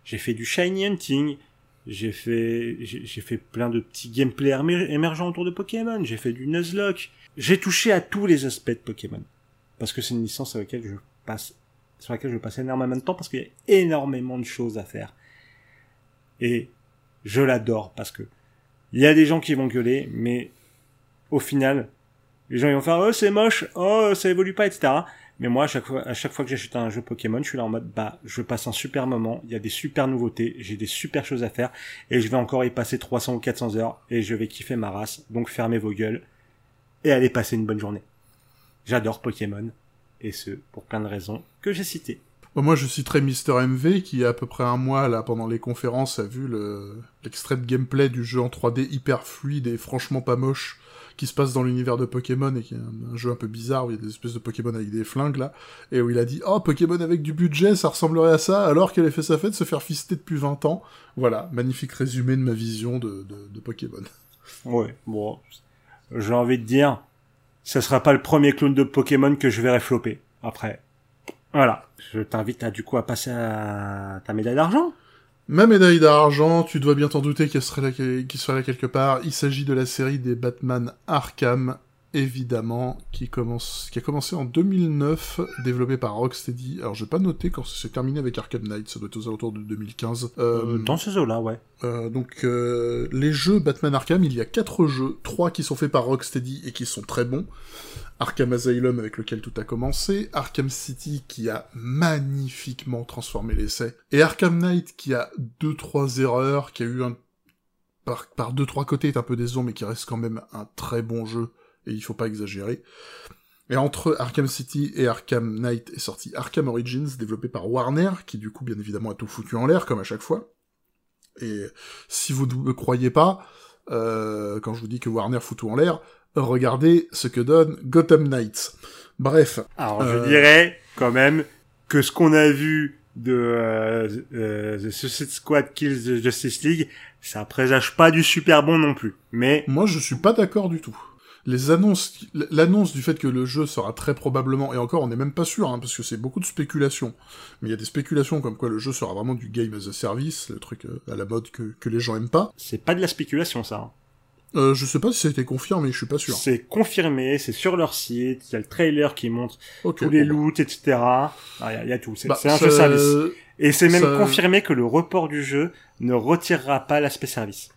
j'ai fait du shiny hunting, j'ai fait j'ai fait plein de petits gameplay émergents autour de Pokémon, j'ai fait du Nuzlocke, j'ai touché à tous les aspects de Pokémon. Parce que c'est une licence sur laquelle je passe, sur laquelle je passe énormément de temps parce qu'il y a énormément de choses à faire. Et je l'adore parce que il y a des gens qui vont gueuler, mais au final, les gens ils vont faire oh c'est moche, oh ça évolue pas, etc. Mais moi à chaque fois, à chaque fois que j'achète un jeu Pokémon, je suis là en mode bah je passe un super moment, il y a des super nouveautés, j'ai des super choses à faire et je vais encore y passer 300 ou 400 heures et je vais kiffer ma race. Donc fermez vos gueules et allez passer une bonne journée. J'adore Pokémon, et ce, pour plein de raisons que j'ai citées. Moi, je citerai Mister MV, qui, à peu près un mois, là, pendant les conférences, a vu l'extrait de gameplay du jeu en 3D hyper fluide et franchement pas moche, qui se passe dans l'univers de Pokémon, et qui est un, jeu un peu bizarre, où il y a des espèces de Pokémon avec des flingues, là, et où il a dit « Oh, Pokémon avec du budget, ça ressemblerait à ça, alors qu'elle a fait sa fête se faire fister depuis 20 ans. » Voilà, magnifique résumé de ma vision de, de, de Pokémon. Ouais, bon, j'ai envie de dire, ce sera pas le premier clone de Pokémon que je verrai flopper. Après, voilà. Je t'invite à du coup à passer à ta médaille d'argent. Ma médaille d'argent, tu dois bien t'en douter qu'elle serait là, qu'il serait là quelque part. Il s'agit de la série des Batman Arkham, évidemment, qui commence, qui a commencé en 2009, développé par Rocksteady. Alors, j'ai pas noté quand c'est terminé avec Arkham Knight, ça doit être aux alentours de 2015. Euh, dans ces eaux-là, ouais. Euh, donc, euh, les jeux Batman Arkham, il y a quatre jeux, trois qui sont faits par Rocksteady et qui sont très bons. Arkham Asylum avec lequel tout a commencé, Arkham City qui a magnifiquement transformé l'essai, et Arkham Knight qui a deux trois erreurs, qui a eu un par, par deux trois côtés est un peu décevant mais qui reste quand même un très bon jeu et il faut pas exagérer. Et entre Arkham City et Arkham Knight est sorti Arkham Origins développé par Warner qui du coup bien évidemment a tout foutu en l'air comme à chaque fois. Et si vous ne me croyez pas, euh, quand je vous dis que Warner fout tout en l'air, regardez ce que donne Gotham Knights. Bref. Alors je euh, dirais quand même que ce qu'on a vu de euh, euh, The Suicide Squad Kills the Justice League, ça présage pas du super bon non plus. Mais moi je suis pas d'accord du tout. Les annonces, l'annonce du fait que le jeu sera très probablement, et encore on n'est même pas sûr, hein, parce que c'est beaucoup de spéculation, mais il y a des spéculations comme quoi le jeu sera vraiment du game as a service, le truc à la mode que, que les gens aiment pas. C'est pas de la spéculation ça. Hein. Euh, je sais pas si ça a été confirmé, je suis pas sûr. C'est confirmé, c'est sur leur site, il y a le trailer qui montre tous les loots, etc. Il ah, y, a tout, c'est bah, un jeu service. Et c'est même confirmé que le report du jeu ne retirera pas l'aspect service.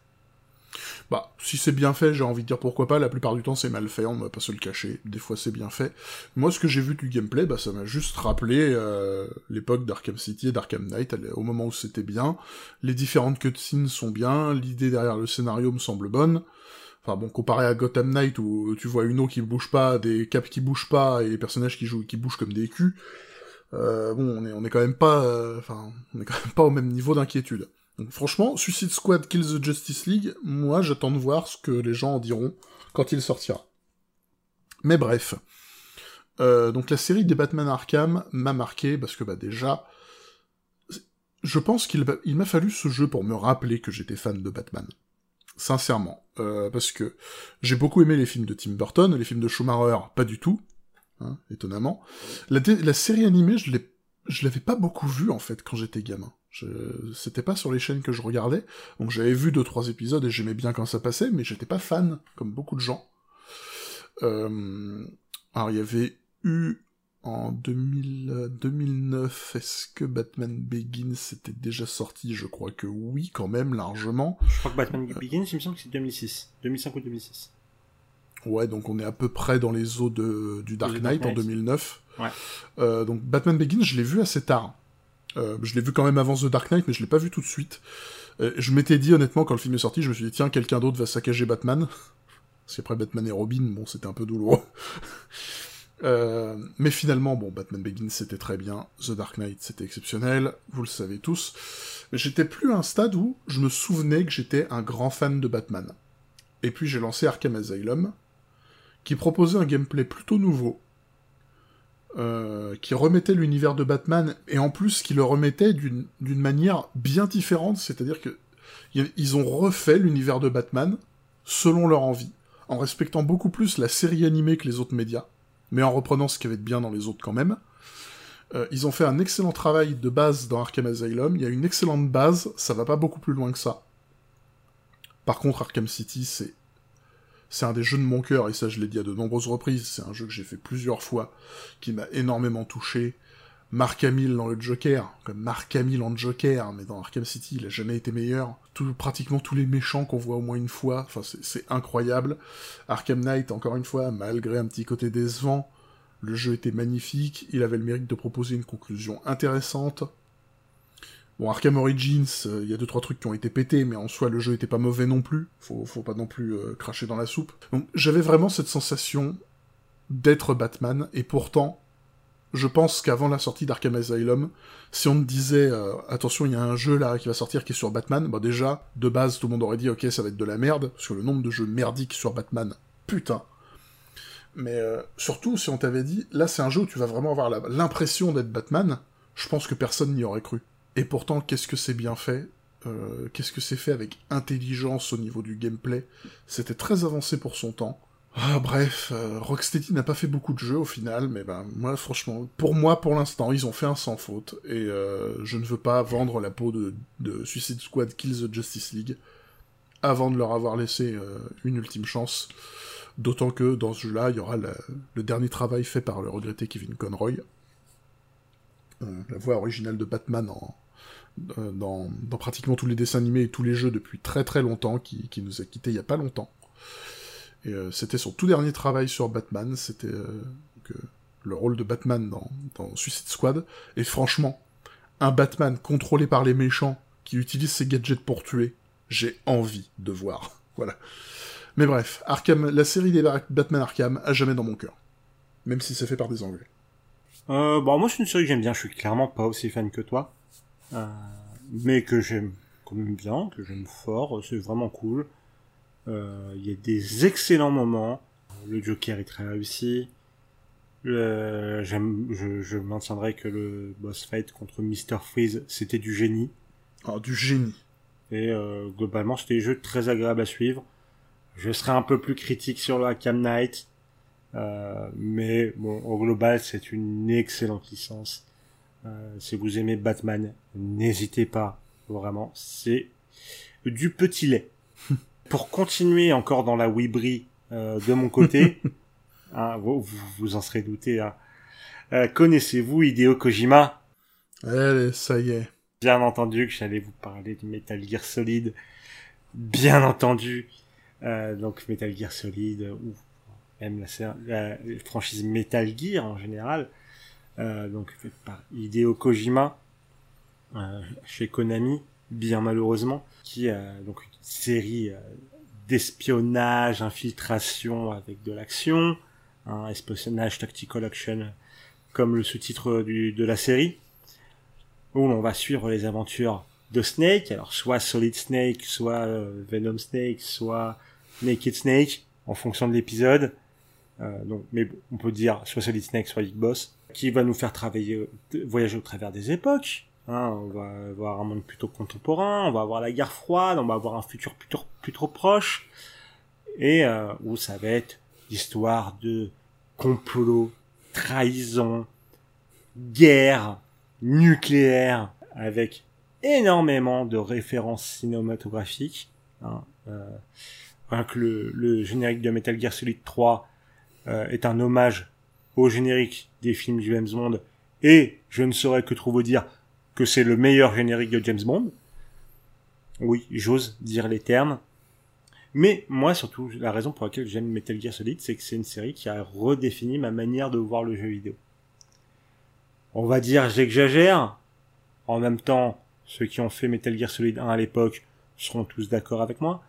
Bah, si c'est bien fait, j'ai envie de dire pourquoi pas, la plupart du temps c'est mal fait, on va pas se le cacher, des fois c'est bien fait. Moi ce que j'ai vu du gameplay, bah ça m'a juste rappelé euh, l'époque d'Arkham City et d'Arkham Knight, au moment où c'était bien, les différentes cutscenes sont bien, l'idée derrière le scénario me semble bonne, Enfin bon, comparé à Gotham Knight où tu vois une eau qui bouge pas, des caps qui bougent pas et les personnages qui jouent qui bougent comme des culs, euh, bon, on est quand même pas, euh, enfin, on est quand même pas au même niveau d'inquiétude. Donc franchement, Suicide Squad Kills the Justice League, moi j'attends de voir ce que les gens en diront quand il sortira. Mais bref, euh, donc la série des Batman Arkham m'a marqué parce que bah déjà, je pense qu'il m'a fallu ce jeu pour me rappeler que j'étais fan de Batman sincèrement. Euh, parce que j'ai beaucoup aimé les films de Tim Burton, les films de Schumacher, pas du tout, hein, étonnamment. La, série animée, je l'ai, je l'avais pas beaucoup vue, en fait, quand j'étais gamin. Je... C'était pas sur les chaînes que je regardais, donc j'avais vu deux trois épisodes et j'aimais bien quand ça passait, mais j'étais pas fan, comme beaucoup de gens. Euh... Alors il y avait eu en 2000, 2009, est-ce que Batman Begins était déjà sorti? Je crois que oui, quand même, largement. Je crois que Batman Begins, il me semble que c'est 2006. 2005 ou 2006. Ouais, donc on est à peu près dans les eaux de, du Dark Knight, en 2009. Ouais. Euh, donc Batman Begins, je l'ai vu assez tard. Euh, je l'ai vu quand même avant The Dark Knight, mais je l'ai pas vu tout de suite. Euh, je m'étais dit honnêtement quand le film est sorti, je me suis dit tiens quelqu'un d'autre va saccager Batman. Parce qu'après Batman et Robin, bon c'était un peu douloureux. Euh, mais finalement, bon, Batman Begins c'était très bien, The Dark Knight c'était exceptionnel, vous le savez tous. J'étais plus à un stade où je me souvenais que j'étais un grand fan de Batman. Et puis j'ai lancé Arkham Asylum, qui proposait un gameplay plutôt nouveau, euh, qui remettait l'univers de Batman, et en plus qui le remettait d'une manière bien différente, c'est-à-dire que ils ont refait l'univers de Batman selon leur envie, en respectant beaucoup plus la série animée que les autres médias mais en reprenant ce qu'il y avait de bien dans les autres quand même. Euh, ils ont fait un excellent travail de base dans Arkham Asylum, il y a une excellente base, ça va pas beaucoup plus loin que ça. Par contre, Arkham City, c'est c'est un des jeux de mon cœur, et ça je l'ai dit à de nombreuses reprises, c'est un jeu que j'ai fait plusieurs fois, qui m'a énormément touché, Mark Hamill dans le Joker, comme Mark Hamill en Joker, mais dans Arkham City, il a jamais été meilleur. Pratiquement tous les méchants qu'on voit au moins une fois, c'est incroyable. Arkham Knight, encore une fois, malgré un petit côté décevant, le jeu était magnifique, il avait le mérite de proposer une conclusion intéressante. Bon, Arkham Origins, euh, il y a deux trois trucs qui ont été pétés, mais en soi le jeu était pas mauvais non plus. Faut, pas non plus euh, cracher dans la soupe. Donc j'avais vraiment cette sensation d'être Batman, et pourtant je pense qu'avant la sortie d'Arkham Asylum, si on me disait euh, attention, il y a un jeu là qui va sortir qui est sur Batman, bah déjà, de base, tout le monde aurait dit ok, ça va être de la merde, parce que le nombre de jeux merdiques sur Batman, putain. Mais surtout, si on t'avait dit, là c'est un jeu où tu vas vraiment avoir l'impression d'être Batman, je pense que personne n'y aurait cru. Et pourtant, qu'est-ce que c'est bien fait euh, Qu'est-ce que c'est fait avec intelligence au niveau du gameplay? C'était très avancé pour son temps. Ah, bref, euh, Rocksteady n'a pas fait beaucoup de jeux au final, mais ben moi franchement, pour moi pour l'instant, ils ont fait un sans faute et euh, je ne veux pas vendre la peau de, de, Suicide Squad Kills the Justice League avant de leur avoir laissé une ultime chance. D'autant que dans ce jeu-là, il y aura le dernier travail fait par le regretté Kevin Conroy, la voix originale de Batman en, dans, dans, pratiquement tous les dessins animés et tous les jeux depuis très très longtemps, qui, nous a quittés il y a pas longtemps. Euh, c'était son tout dernier travail sur Batman, c'était euh, le rôle de Batman dans, Suicide Squad. Et franchement, un Batman contrôlé par les méchants qui utilise ses gadgets pour tuer, j'ai envie de voir. Voilà. Mais bref, Arkham, la série des Batman Arkham, a jamais dans mon cœur. Même si c'est fait par des Anglais. Euh, bon, moi c'est une série que j'aime bien, je suis clairement pas aussi fan que toi. Euh, mais que j'aime quand même bien, que j'aime fort, c'est vraiment cool. Euh, il y a des excellents moments. Le Joker est très réussi. Le, je, je maintiendrai que le boss fight contre Mr. Freeze, c'était du génie. Oh, du génie. Et euh, globalement, c'était des jeux très agréables à suivre. Je serai un peu plus critique sur le Cam Knight. Euh, mais bon, au global, c'est une excellente licence. Euh, si vous aimez Batman, n'hésitez pas. Vraiment, c'est du petit lait. Pour continuer encore dans la Wibri euh, de mon côté, hein, vous, vous, en serez douté. Hein. Euh, connaissez-vous Hideo Kojima? Allez, ça y est. Bien entendu que j'allais vous parler du Metal Gear Solid. Bien entendu. Euh, donc Metal Gear Solid, ou même la, franchise Metal Gear en général. Euh, donc faite par Hideo Kojima euh, chez Konami, bien malheureusement, qui a donc une série euh, d'espionnage, infiltration avec de l'action, un espionnage tactical action comme le sous-titre de la série, où on va suivre les aventures de Snake, alors soit Solid Snake, soit Venom Snake, soit Naked Snake, en fonction de l'épisode. Euh, donc, mais on peut dire soit Solid Snake, soit Big Boss, qui va nous faire travailler, voyager au travers des époques. Hein, on va avoir un monde plutôt contemporain, on va avoir la guerre froide, on va avoir un futur plutôt, plutôt proche, et euh, où ça va être l'histoire de complot, trahison, guerre nucléaire, avec énormément de références cinématographiques. Hein, euh, que le, le, générique de Metal Gear Solid 3 euh, est un hommage au générique des films du James Bond, et je ne saurais que trop vous dire que c'est le meilleur générique de James Bond. Oui, j'ose dire les termes. Mais moi, surtout, la raison pour laquelle j'aime Metal Gear Solid, c'est que c'est une série qui a redéfini ma manière de voir le jeu vidéo. On va dire, j'exagère. En même temps, ceux qui ont fait Metal Gear Solid 1 à l'époque seront tous d'accord avec moi.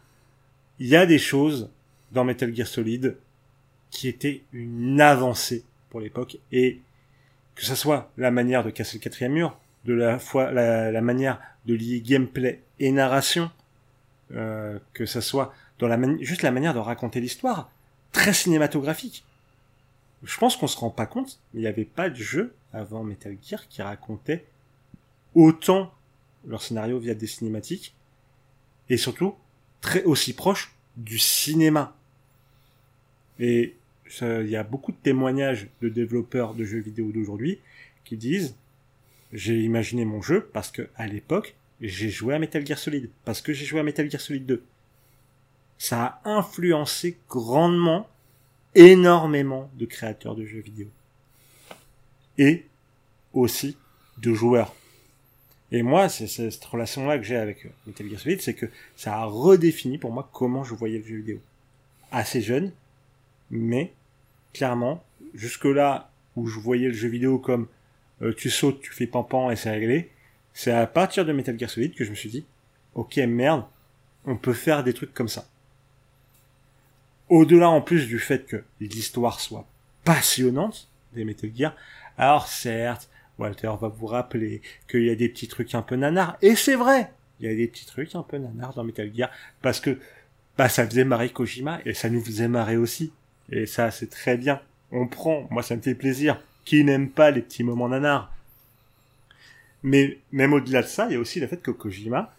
Il y a des choses dans Metal Gear Solid qui était une avancée pour l'époque et que ça soit la manière de casser le quatrième mur, de la fois la, manière de lier gameplay et narration, euh, que ça soit dans la juste la manière de raconter l'histoire, très cinématographique. Je pense qu'on se rend pas compte, mais il n'y avait pas de jeu avant Metal Gear qui racontait autant leur scénario via des cinématiques et surtout très aussi proche du cinéma. Et il y a beaucoup de témoignages de développeurs de jeux vidéo d'aujourd'hui qui disent j'ai imaginé mon jeu parce que à l'époque j'ai joué à Metal Gear Solid parce que j'ai joué à Metal Gear Solid 2. Ça a influencé grandement énormément de créateurs de jeux vidéo et aussi de joueurs. Et moi, c'est cette relation-là que j'ai avec Metal Gear Solid, c'est que ça a redéfini pour moi comment je voyais le jeu vidéo. Assez jeune, mais clairement, jusque-là où je voyais le jeu vidéo comme euh, tu sautes, tu fais pampan et c'est réglé, c'est à partir de Metal Gear Solid que je me suis dit, ok merde, on peut faire des trucs comme ça. Au-delà en plus du fait que l'histoire soit passionnante des Metal Gear, alors certes, Walter va vous rappeler qu'il y a des petits trucs un peu nanars, et c'est vrai, il y a des petits trucs un peu nanars dans Metal Gear, parce que bah ça faisait marrer Kojima, et ça nous faisait marrer aussi. Et ça, c'est très bien. On prend. Moi, ça me fait plaisir. Qui n'aime pas les petits moments nanars Mais même au-delà de ça, il y a aussi le fait que Kojima,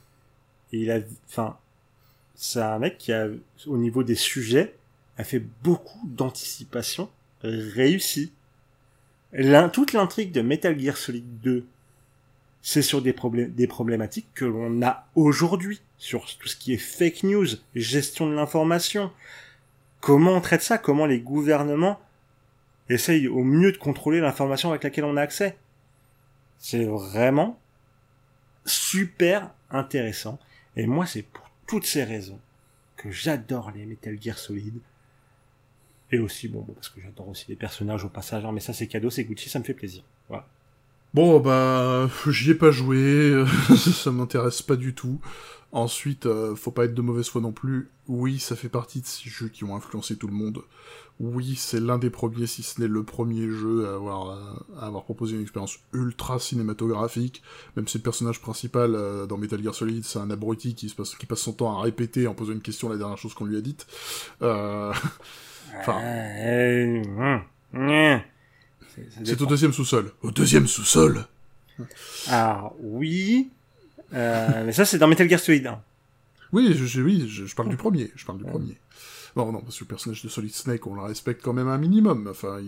il a, enfin, c'est un mec qui a, au niveau des sujets, a fait beaucoup d'anticipation réussie. toute l'intrigue de Metal Gear Solid 2, c'est sur des, problématiques que l'on a aujourd'hui, sur tout ce qui est fake news, gestion de l'information. Comment on traite ça? Comment les gouvernements essayent au mieux de contrôler l'information avec laquelle on a accès? C'est vraiment super intéressant. Et moi, c'est pour toutes ces raisons que j'adore les Metal Gear Solid. Et aussi, bon, parce que j'adore aussi les personnages au passage, hein, mais ça c'est cadeau, c'est Gucci, ça me fait plaisir. Voilà. Bon, bah, j'y ai pas joué, ça m'intéresse pas du tout. Ensuite, euh, faut pas être de mauvaise foi non plus. Oui, ça fait partie de ces jeux qui ont influencé tout le monde. Oui, c'est l'un des premiers, si ce n'est le premier jeu à avoir, à avoir proposé une expérience ultra cinématographique. Même si le personnage principal euh, dans Metal Gear Solid, c'est un abruti qui, se passe, qui passe son temps à répéter en posant une question la dernière chose qu'on lui a dite. Euh... Enfin... C'est au deuxième sous-sol. Au deuxième sous-sol Ah oui, euh, mais ça c'est dans Metal Gear Solid 1. Oui, je, oui, je, parle du premier. Je parle du premier. Bon, non, parce que le personnage de Solid Snake, on le respecte quand même un minimum. Enfin,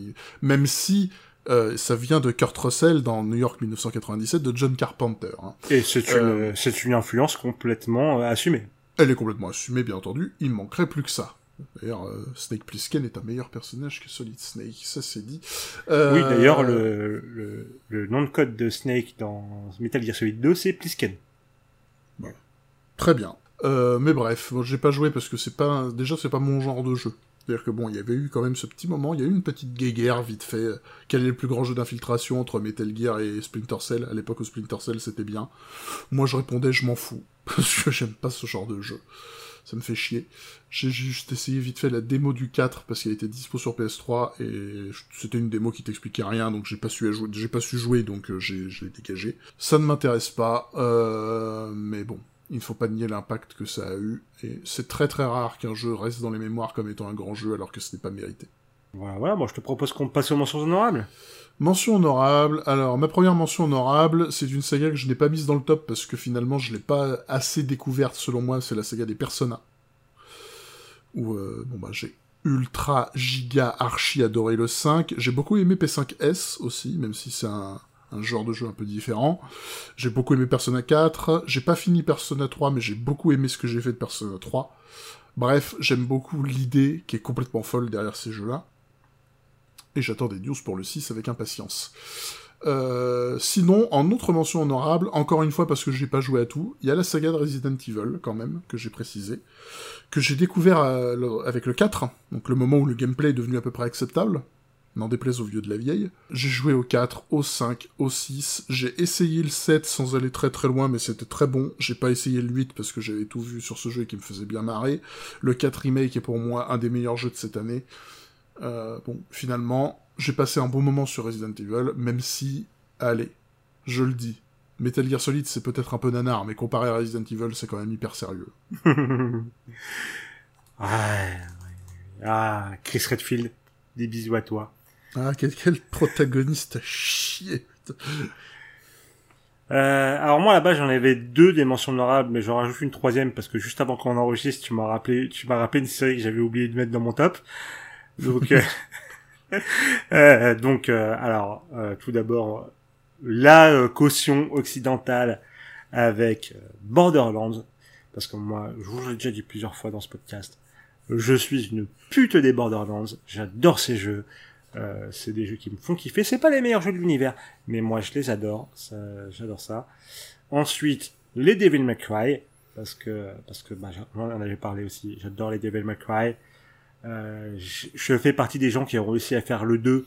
même si euh, ça vient de Kurt Russell dans New York 1997 de John Carpenter. Hein. Et c'est une, euh, c'est une influence complètement assumée. Elle est complètement assumée, bien entendu. Il manquerait plus que ça. D'ailleurs, euh, Snake Plissken est un meilleur personnage que Solid Snake, ça c'est dit. Euh... Oui, d'ailleurs, le, le, le, nom de code de Snake dans Metal Gear Solid 2, c'est Plisken. Très bien. Euh, mais bref, j'ai pas joué parce que c'est pas déjà c'est pas mon genre de jeu. C'est-à-dire que bon, il y avait eu quand même ce petit moment, il y a eu une petite guéguerre vite fait. Quel est le plus grand jeu d'infiltration entre Metal Gear et Splinter Cell? À l'époque où Splinter Cell c'était bien. Moi je répondais je m'en fous parce que j'aime pas ce genre de jeu ça me fait chier. J'ai juste essayé vite fait la démo du 4 parce qu'elle était dispo sur PS3 et c'était une démo qui t'expliquait rien donc j'ai pas su jouer, j'ai pas su jouer donc euh, j'ai je l'ai dégagé. Ça ne m'intéresse pas, euh, mais bon, il ne faut pas nier l'impact que ça a eu et c'est très très rare qu'un jeu reste dans les mémoires comme étant un grand jeu alors que ce n'est pas mérité. Voilà, voilà, moi je te propose qu'on passe aux mentions honorables. Mention honorable. Alors, ma première mention honorable, c'est une saga que je n'ai pas mise dans le top parce que finalement je l'ai pas assez découverte selon moi, c'est la saga des Persona. Où, euh, bon bah, j'ai ultra giga archi adoré le 5. J'ai beaucoup aimé P5S aussi, même si c'est un, un genre de jeu un peu différent. J'ai beaucoup aimé Persona 4. J'ai pas fini Persona 3, mais j'ai beaucoup aimé ce que j'ai fait de Persona 3. Bref, j'aime beaucoup l'idée qui est complètement folle derrière ces jeux-là et j'attends des news pour le 6 avec impatience. Euh, sinon, en autre mention honorable, encore une fois parce que j'ai pas joué à tout, il y a la saga de Resident Evil, quand même, que j'ai précisé, que j'ai découvert euh, avec le 4, donc le moment où le gameplay est devenu à peu près acceptable, n'en déplaise au vieux de la vieille. J'ai joué au 4, au 5, au 6, j'ai essayé le 7 sans aller très très loin, mais c'était très bon. J'ai pas essayé le 8 parce que j'avais tout vu sur ce jeu et qui me faisait bien marrer. Le 4 Remake est pour moi un des meilleurs jeux de cette année. Euh, bon, finalement, j'ai passé un bon moment sur Resident Evil, même si, allez, je le dis, Metal Gear Solid, c'est peut-être un peu nanar, mais comparé à Resident Evil, c'est quand même hyper sérieux. Ah, Chris Redfield, des bisous à toi. Ah, quel, protagoniste à chier. Euh, alors moi là-bas j'en avais deux des mentions honorables, mais j'en rajoute une troisième parce que juste avant qu'on enregistre, tu m'as rappelé, tu m'as rappelé une série que j'avais oublié de mettre dans mon top. Donc, euh, euh, donc, euh, alors, tout d'abord, la caution occidentale avec Borderlands, parce que moi, je vous l'ai déjà dit plusieurs fois dans ce podcast, je suis une pute des Borderlands, j'adore ces jeux, c'est des jeux qui me font kiffer, c'est pas les meilleurs jeux de l'univers, mais moi je les adore, j'adore ça. Ensuite, les Devil May Cry, parce que, parce que, bah, j'en avais parlé aussi, j'adore les Devil May Cry, euh, je fais partie des gens qui ont réussi à faire le 2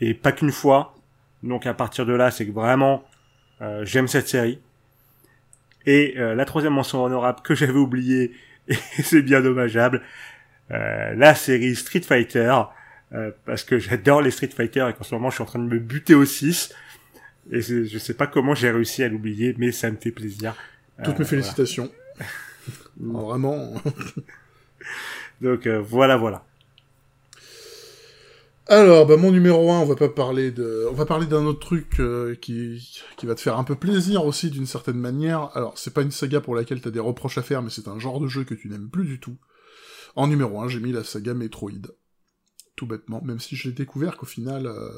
et pas qu'une fois. Donc à partir de là, c'est que vraiment euh, j'aime cette série. Et euh, la troisième mention honorable que j'avais oubliée, et c'est bien dommageable, la série Street Fighter, parce que j'adore les Street Fighter et qu'en ce moment je suis en train de me buter au 6. Et je sais pas comment j'ai réussi à l'oublier, mais ça me fait plaisir. Toutes mes félicitations. vraiment. Donc euh, voilà, voilà. Alors, bah, mon numéro 1, on va pas parler de... On va parler d'un autre truc euh, qui... qui va te faire un peu plaisir aussi, d'une certaine manière. Alors, c'est pas une saga pour laquelle t'as des reproches à faire, mais c'est un genre de jeu que tu n'aimes plus du tout. En numéro 1, j'ai mis la saga Metroid. Tout bêtement, même si j'ai découvert qu'au final, euh,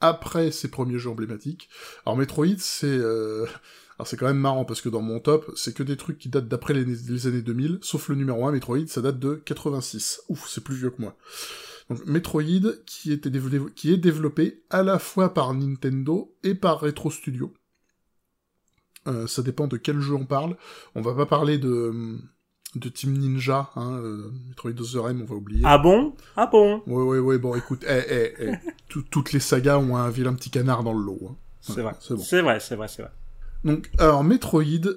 après ces premiers jeux emblématiques, alors Metroid, c'est... Euh, alors c'est quand même marrant, parce que dans mon top, c'est que des trucs qui datent d'après les, années 2000, sauf le numéro 1, Metroid, ça date de 86. Ouf, c'est plus vieux que moi. Donc Metroid, qui, qui est développé à la fois par Nintendo et par Retro Studio. Euh, ça dépend de quel jeu on parle. On va pas parler de de Team Ninja, hein, euh, Metroid Other M, on va oublier. Ah bon? Ah bon? Ouais, ouais, ouais, bon, écoute, eh, eh, eh, toutes les sagas ont un vilain petit canard dans le lot. Hein. C'est vrai, c'est bon. C'est vrai, c'est vrai, c'est vrai. Donc, alors, Metroid,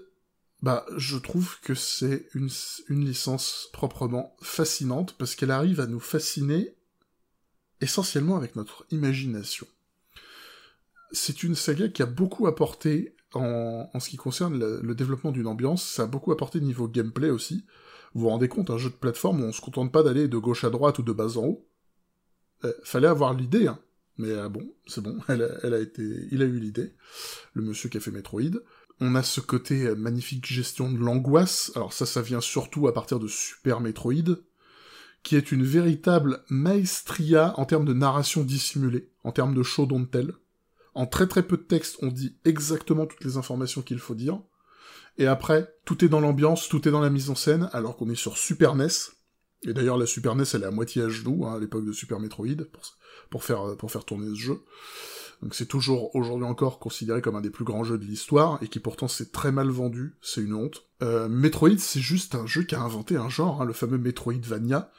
bah, je trouve que c'est une, une licence proprement fascinante, parce qu'elle arrive à nous fasciner essentiellement avec notre imagination. C'est une saga qui a beaucoup apporté en, ce qui concerne le, développement d'une ambiance, ça a beaucoup apporté niveau gameplay aussi. Vous vous rendez compte, un jeu de plateforme où on se contente pas d'aller de gauche à droite ou de bas en haut. Euh, fallait avoir l'idée, hein. Mais euh, bon, c'est bon, elle a, été, il a eu l'idée, le monsieur qui a fait Metroid. On a ce côté euh, magnifique gestion de l'angoisse. Alors ça, ça vient surtout à partir de Super Metroid, qui est une véritable maestria en termes de narration dissimulée, en termes de show don't. En très très peu de texte, on dit exactement toutes les informations qu'il faut dire. Et après, tout est dans l'ambiance, tout est dans la mise en scène, alors qu'on est sur Super NES. Et d'ailleurs, la Super NES, elle est à moitié à genoux, hein, à l'époque de Super Metroid, pour, faire, pour faire tourner ce jeu. Donc c'est toujours, aujourd'hui encore, considéré comme un des plus grands jeux de l'histoire, et qui pourtant s'est très mal vendu, c'est une honte. Euh, Metroid, c'est juste un jeu qui a inventé un genre, hein, le fameux Metroidvania,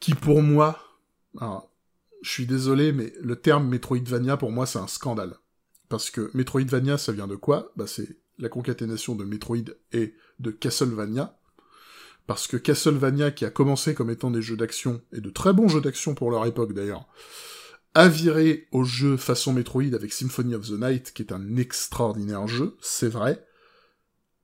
qui pour moi, je suis désolé, mais le terme Metroidvania, pour moi, c'est un scandale. Parce que Metroidvania, ça vient de quoi? Bah, c'est la concaténation de Metroid et de Castlevania. Parce que Castlevania, qui a commencé comme étant des jeux d'action, et de très bons jeux d'action pour leur époque d'ailleurs, a viré au jeu façon Metroid avec Symphony of the Night, qui est un extraordinaire jeu, c'est vrai.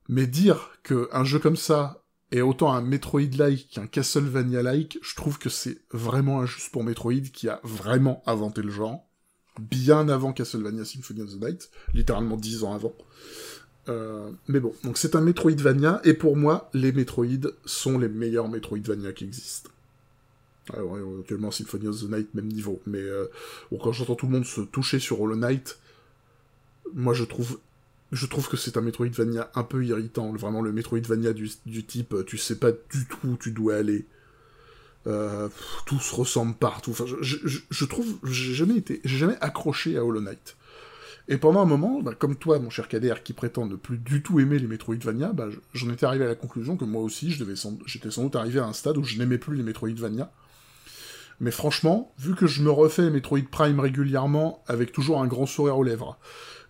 Mais dire qu'un jeu comme ça et autant un Metroid-like qu'un Castlevania-like, je trouve que c'est vraiment injuste pour Metroid qui a vraiment inventé le genre. Bien avant Castlevania Symphony of the Night, littéralement dix ans avant. Euh, mais bon, donc c'est un Metroidvania, et pour moi, les Metroid sont les meilleurs Metroidvania qui existent. Alors, actuellement, Symphony of the Night, même niveau. Mais euh, quand j'entends tout le monde se toucher sur Hollow Knight, moi je trouve je trouve que c'est un Metroidvania un peu irritant, vraiment le Metroidvania du, type euh, tu sais pas du tout où tu dois aller. Euh, tout se ressemble partout. Je, trouve, j'ai jamais été, jamais accroché à Hollow Knight. Et pendant un moment, bah, comme toi, mon cher Kader, qui prétend ne plus du tout aimer les Metroidvania, bah, j'en étais arrivé à la conclusion que moi aussi, je j'étais sans doute arrivé à un stade où je n'aimais plus les Metroidvania. Mais franchement, vu que je me refais Metroid Prime régulièrement avec toujours un grand sourire aux lèvres,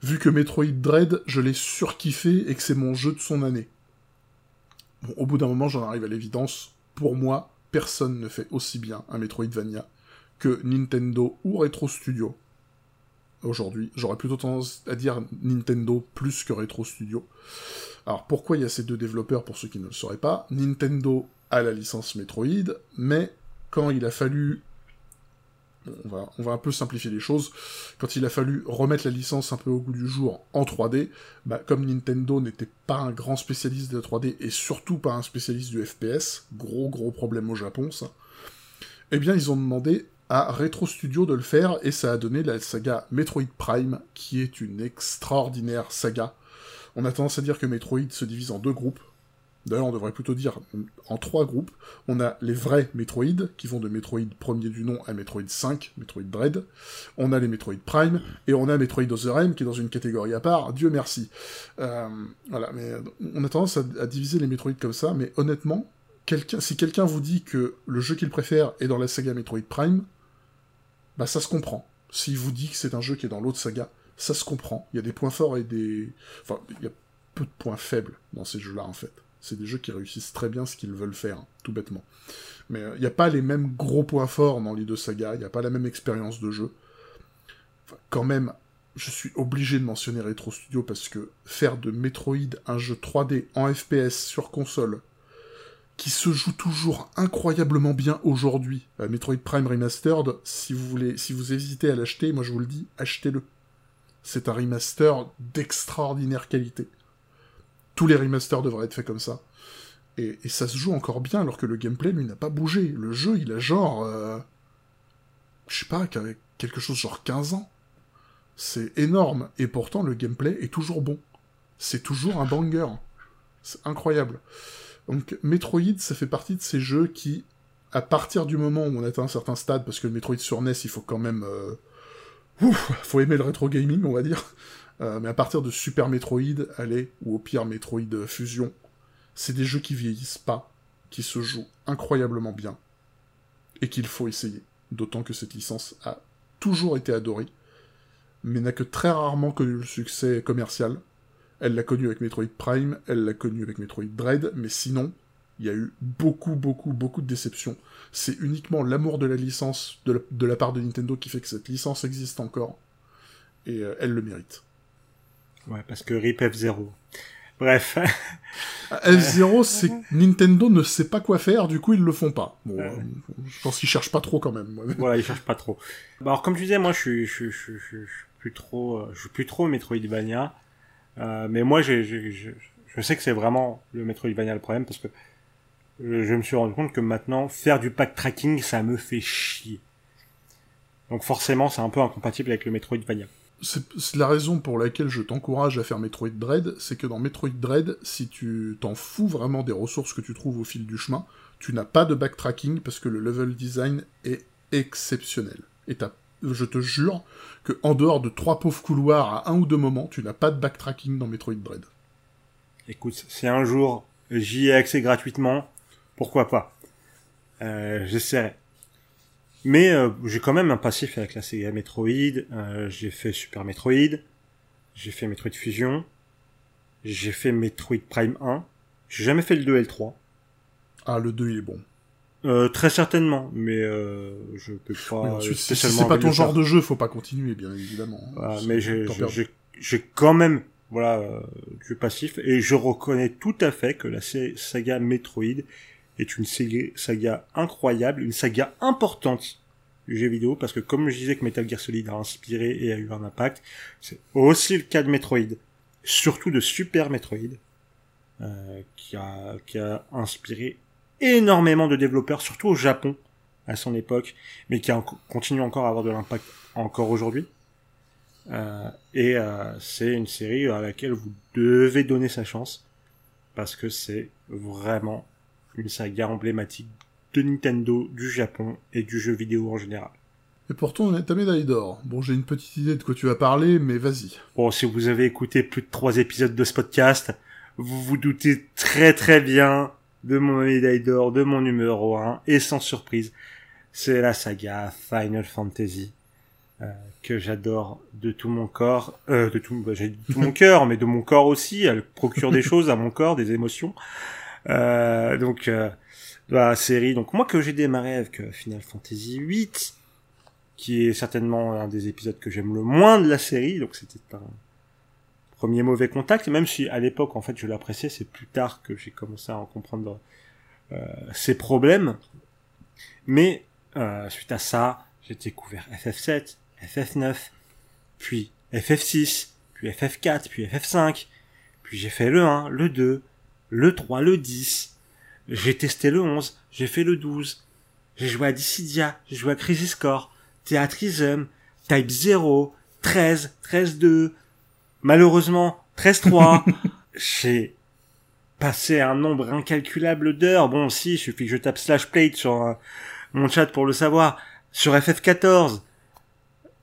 vu que Metroid Dread, je l'ai surkiffé et que c'est mon jeu de son année. Bon, au bout d'un moment, j'en arrive à l'évidence. Pour moi, personne ne fait aussi bien un Metroidvania que Nintendo ou Retro Studio. Aujourd'hui, j'aurais plutôt tendance à dire Nintendo plus que Retro Studio. Alors pourquoi il y a ces deux développeurs pour ceux qui ne le sauraient pas? Nintendo a la licence Metroid, mais quand il a fallu on va, un peu simplifier les choses. Quand il a fallu remettre la licence un peu au goût du jour en 3D, bah, comme Nintendo n'était pas un grand spécialiste de la 3D et surtout pas un spécialiste du FPS, gros gros problème au Japon ça, eh bien ils ont demandé à Retro Studio de le faire et ça a donné la saga Metroid Prime qui est une extraordinaire saga. On a tendance à dire que Metroid se divise en deux groupes, D'ailleurs, on devrait plutôt dire en trois groupes. On a les vrais Metroid, qui vont de Metroid premier du nom à Metroid 5, Metroid Dread. On a les Metroid Prime, et on a Metroid Other M, qui est dans une catégorie à part, Dieu merci. Euh, voilà, mais on a tendance à, diviser les Metroid comme ça, mais honnêtement, si quelqu'un vous dit que le jeu qu'il préfère est dans la saga Metroid Prime, bah ça se comprend. S'il vous dit que c'est un jeu qui est dans l'autre saga, ça se comprend. Il y a des points forts et des... Enfin, il y a peu de points faibles dans ces jeux-là, en fait. C'est des jeux qui réussissent très bien ce qu'ils veulent faire, tout bêtement. Mais il euh, n'y a pas les mêmes gros points forts dans les deux sagas, il n'y a pas la même expérience de jeu. quand même, je suis obligé de mentionner Retro Studio parce que faire de Metroid un jeu 3D en FPS sur console, qui se joue toujours incroyablement bien aujourd'hui, euh, Metroid Prime Remastered, si vous voulez, si vous hésitez à l'acheter, moi je vous le dis, achetez-le. C'est un remaster d'extraordinaire qualité tous les remasters devraient être faits comme ça. Et, ça se joue encore bien alors que le gameplay, lui, n'a pas bougé. Le jeu, il a genre... Euh, je sais pas, quelque chose genre 15 ans. C'est énorme. Et pourtant, le gameplay est toujours bon. C'est toujours un banger. C'est incroyable. Donc, Metroid, ça fait partie de ces jeux qui, à partir du moment où on atteint un certain stade, parce que le Metroid sur NES, il faut quand même... Euh... Ouf, faut aimer le rétro gaming, on va dire. Euh, mais à partir de Super Metroid, allez, ou au pire Metroid Fusion, c'est des jeux qui vieillissent pas, qui se jouent incroyablement bien, et qu'il faut essayer. D'autant que cette licence a toujours été adorée, mais n'a que très rarement connu le succès commercial. Elle l'a connu avec Metroid Prime, elle l'a connu avec Metroid Dread, mais sinon, il y a eu beaucoup, beaucoup, beaucoup de déceptions. C'est uniquement l'amour de la licence de la, part de Nintendo qui fait que cette licence existe encore, et euh, elle le mérite. Ouais, parce que RIP F0. Bref. F0, c'est Nintendo ne sait pas quoi faire, du coup ils le font pas. Bon, je pense qu'ils cherchent pas trop quand même. voilà, ils cherchent pas trop. Bah, alors comme tu disais, moi je suis, je, je, je, je suis plus trop, euh, je suis plus trop Metroidvania. Euh, mais moi, je, je sais que c'est vraiment le Metroidvania le problème parce que je, me suis rendu compte que maintenant faire du pack tracking, ça me fait chier. Donc forcément, c'est un peu incompatible avec le Metroidvania c'est la raison pour laquelle je t'encourage à faire Metroid Dread, c'est que dans Metroid Dread, si tu t'en fous vraiment des ressources que tu trouves au fil du chemin, tu n'as pas de backtracking parce que le level design est exceptionnel. Et je te jure que en dehors de trois pauvres couloirs à un ou deux moments, tu n'as pas de backtracking dans Metroid Dread. Écoute, si un jour j'y ai accès gratuitement, pourquoi pas? Euh, J'essaierai. Mais euh, j'ai quand même un passif avec la Sega Metroid. Euh, j'ai fait Super Metroid. J'ai fait Metroid Fusion. J'ai fait Metroid Prime 1. J'ai jamais fait le 2 et le 3. Ah, le 2 il est bon. Euh, très certainement, mais euh, je peux pas oui, spécialement. c'est pas ton genre de jeu, faut pas continuer, bien évidemment. Voilà, mais j'ai quand même voilà euh, du passif et je reconnais tout à fait que la saga Metroid est une saga incroyable, une saga importante du jeu vidéo, parce que comme je disais que Metal Gear Solid a inspiré et a eu un impact, c'est aussi le cas de Metroid, surtout de Super Metroid, euh, qui, a, qui a inspiré énormément de développeurs, surtout au Japon à son époque, mais qui a, continue encore à avoir de l'impact encore aujourd'hui. Euh, et euh, c'est une série à laquelle vous devez donner sa chance, parce que c'est vraiment une saga emblématique de Nintendo, du Japon et du jeu vidéo en général. Et pourtant, on est à médaille d'or. Bon, j'ai une petite idée de quoi tu vas parler, mais vas-y. Bon, si vous avez écouté plus de trois épisodes de ce podcast, vous vous doutez très très bien de mon médaille d'or, de mon numéro 1, et sans surprise, c'est la saga Final Fantasy. Euh, que j'adore de tout mon corps, euh, de tout, bah, j'ai tout mon cœur, mais de mon corps aussi. Elle procure des choses à mon corps, des émotions. Euh, donc euh, la série. Donc moi que j'ai démarré avec euh, Final Fantasy VIII, qui est certainement un des épisodes que j'aime le moins de la série. Donc c'était un premier mauvais contact. Même si à l'époque en fait je l'appréciais, c'est plus tard que j'ai commencé à en comprendre euh, ses problèmes. Mais euh, suite à ça, j'ai découvert FF7, FF9, puis FF6, puis FF4, puis FF5, puis j'ai fait le 1, le 2, le 3, le 10. J'ai testé le 11, j'ai fait le 12. J'ai joué à Dissidia, j'ai joué à Crisis Core, Theatrism, Type 0, 13, 13-2. Malheureusement, 13-3. j'ai passé un nombre incalculable d'heures. Bon, si, il suffit que je tape slash plate sur euh, mon chat pour le savoir. Sur FF14,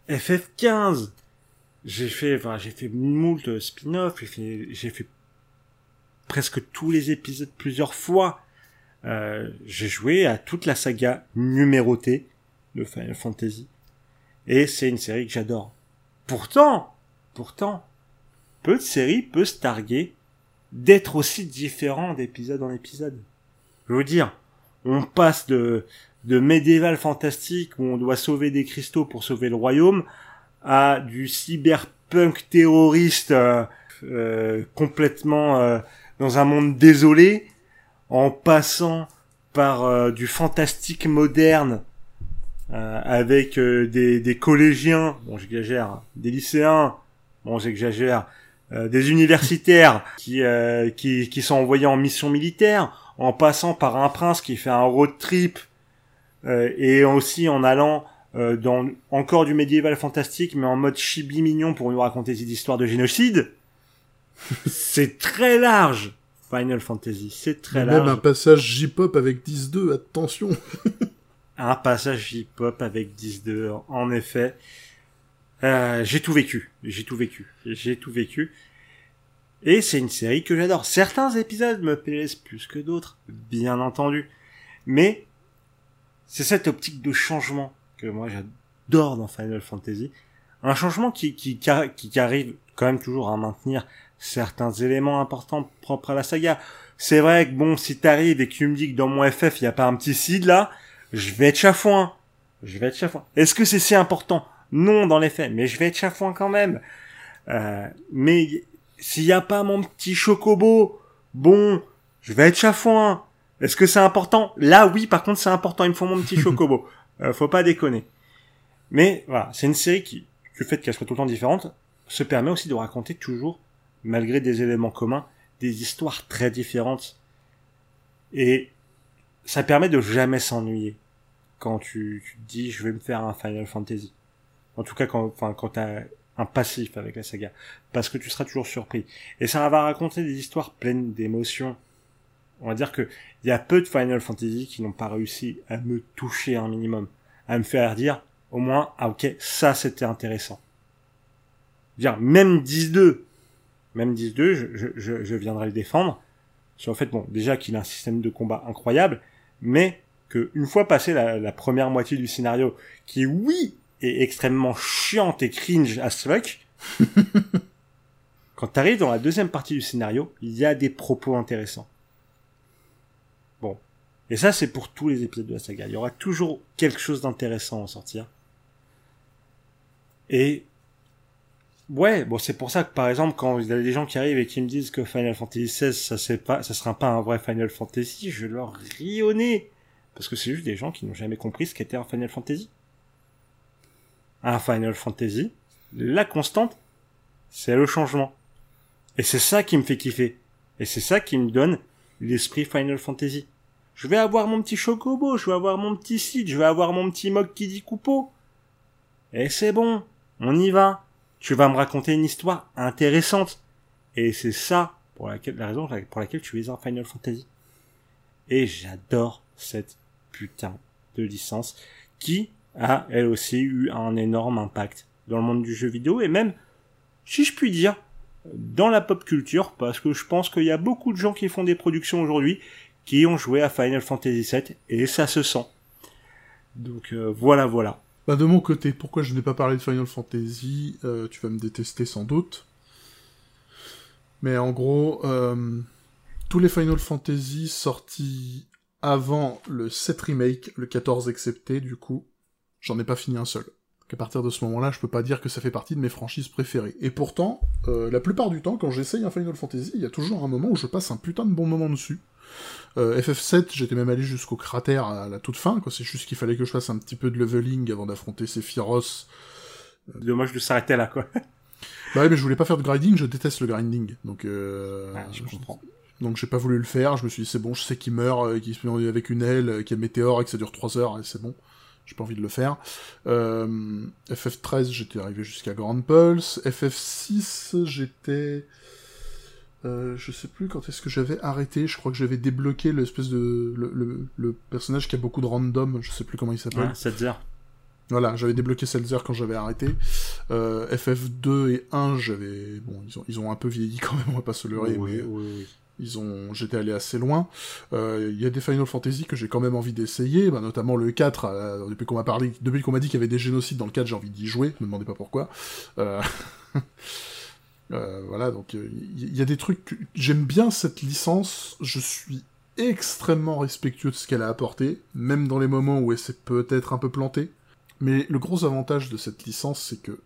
FF15, j'ai fait, enfin, j'ai fait moult spin-off, j'ai fait, j'ai fait presque tous les épisodes plusieurs fois. Euh, j'ai joué à toute la saga numérotée de Final Fantasy. Et c'est une série que j'adore. Pourtant, pourtant, peu de séries peuvent se targuer d'être aussi différents d'épisode en épisode. Je veux dire, on passe de, de médiéval fantastique où on doit sauver des cristaux pour sauver le royaume à du cyberpunk terroriste euh, euh, complètement euh, dans un monde désolé, en passant par euh, du fantastique moderne, euh, avec euh, des, des, collégiens, bon j'exagère, des lycéens, bon j'exagère, des universitaires qui, qui, qui sont envoyés en mission militaire, en passant par un prince qui fait un road trip, euh, et aussi en allant euh, dans encore du médiéval fantastique, mais en mode chibi mignon pour nous raconter des histoires de génocide. c'est très large, Final Fantasy, c'est très large. Même un passage J-pop avec 10-2, attention. un passage J-pop avec 10-2, en effet. Euh, j'ai tout vécu, j'ai tout vécu, j'ai tout vécu. Et c'est une série que j'adore. Certains épisodes me plaisent plus que d'autres, bien entendu. Mais c'est cette optique de changement que moi j'adore dans Final Fantasy. Un changement qui, qui, qui, arrive quand même toujours à maintenir certains éléments importants propres à la saga. C'est vrai que bon, si t'arrives et que tu me dis que dans mon FF il y a pas un petit seed là, je vais être chafouin. Je vais être chafouin. Est-ce que c'est si important? Non dans les faits, mais je vais être chafouin quand même. Euh, mais s'il y a pas mon petit chocobo, bon, je vais être chafouin. Est-ce que c'est important? Là, oui, par contre, c'est important. Il me faut mon petit chocobo. euh, faut pas déconner. Mais voilà, c'est une série qui, le fait qu'elle soit tout le temps différente, se permet aussi de raconter toujours, malgré des éléments communs, des histoires très différentes. Et ça permet de jamais s'ennuyer quand tu, tu, te dis je vais me faire un Final Fantasy. En tout cas, quand, enfin, quand t'as un passif avec la saga. Parce que tu seras toujours surpris. Et ça va raconter des histoires pleines d'émotions. On va dire que il y a peu de Final Fantasy qui n'ont pas réussi à me toucher un minimum. À me faire dire, au moins, ah ok, ça c'était intéressant. Dire, même 10-2, même 10-2, je, je, je, viendrai le défendre. Sur le fait, bon, déjà qu'il a un système de combat incroyable, mais que une fois passé la, la première moitié du scénario, qui oui est extrêmement chiante et cringe à fuck, quand t'arrives dans la deuxième partie du scénario, il y a des propos intéressants. Bon. Et ça, c'est pour tous les épisodes de la saga. Il y aura toujours quelque chose d'intéressant à en sortir. Et ouais, bon, c'est pour ça que par exemple, quand il y a des gens qui arrivent et qui me disent que Final Fantasy XVI, ça c'est pas, ça sera pas un vrai Final Fantasy, je leur ris au nez. Parce que c'est juste des gens qui n'ont jamais compris ce qu'était un Final Fantasy un Final Fantasy, la constante, c'est le changement. Et c'est ça qui me fait kiffer. Et c'est ça qui me donne l'esprit Final Fantasy. Je vais avoir mon petit Chocobo, je vais avoir mon petit Cid, je vais avoir mon petit Mog qui dit Coupeau. Et c'est bon, on y va. Tu vas me raconter une histoire intéressante. Et c'est ça pour laquelle, la raison pour laquelle tu es un Final Fantasy. Et j'adore cette putain de licence qui a elle aussi eu un énorme impact dans le monde du jeu vidéo et même, si je puis dire, dans la pop culture, parce que je pense qu'il y a beaucoup de gens qui font des productions aujourd'hui qui ont joué à Final Fantasy VII et ça se sent. Donc euh, voilà, voilà. Bah de mon côté, pourquoi je n'ai pas parlé de Final Fantasy euh, Tu vas me détester sans doute. Mais en gros, euh, tous les Final Fantasy sortis avant le 7 remake, le 14 excepté du coup, j'en ai pas fini un seul. À partir de ce moment-là, je peux pas dire que ça fait partie de mes franchises préférées. Et pourtant, euh, la plupart du temps, quand j'essaye un Final Fantasy, il y a toujours un moment où je passe un putain de bon moment dessus. Euh, FF7, j'étais même allé jusqu'au cratère à la toute fin, quoi. C'est juste qu'il fallait que je fasse un petit peu de leveling avant d'affronter Sephiroth. Dommage de s'arrêter là, quoi. bah ouais, mais je voulais pas faire de grinding, je déteste le grinding. Donc, euh... Ah, je comprends. Donc j'ai pas voulu le faire, je me suis dit c'est bon, je sais qu'il meurt, euh, qu'il se met avec une aile, qu'il y a météore et que ça dure 3 heures, et c'est bon j'ai pas envie de le faire. Euh, FF13, j'étais arrivé jusqu'à Grand Pulse. FF6, j'étais... Euh, je sais plus quand est-ce que j'avais arrêté, je crois que j'avais débloqué l'espèce de... Le, le, personnage qui a beaucoup de random, je sais plus comment il s'appelle. Ouais, Setzer. Voilà, j'avais débloqué Seltzer quand j'avais arrêté. Euh, FF2 et 1, j'avais... Bon, ils ont, ils ont un peu vieilli quand même, on va pas se leurrer, oui, mais... oui, oui. Ils ont, j'étais allé assez loin. Il euh, y a des Final Fantasy que j'ai quand même envie d'essayer, bah, notamment le 4. Euh, depuis qu'on m'a parlé, depuis qu'on m'a dit qu'il y avait des génocides dans le 4, j'ai envie d'y jouer. Me demandez pas pourquoi. Euh... euh voilà, donc il y, a des trucs. J'aime bien cette licence. Je suis extrêmement respectueux de ce qu'elle a apporté, même dans les moments où elle s'est peut-être un peu plantée. Mais le gros avantage de cette licence, c'est que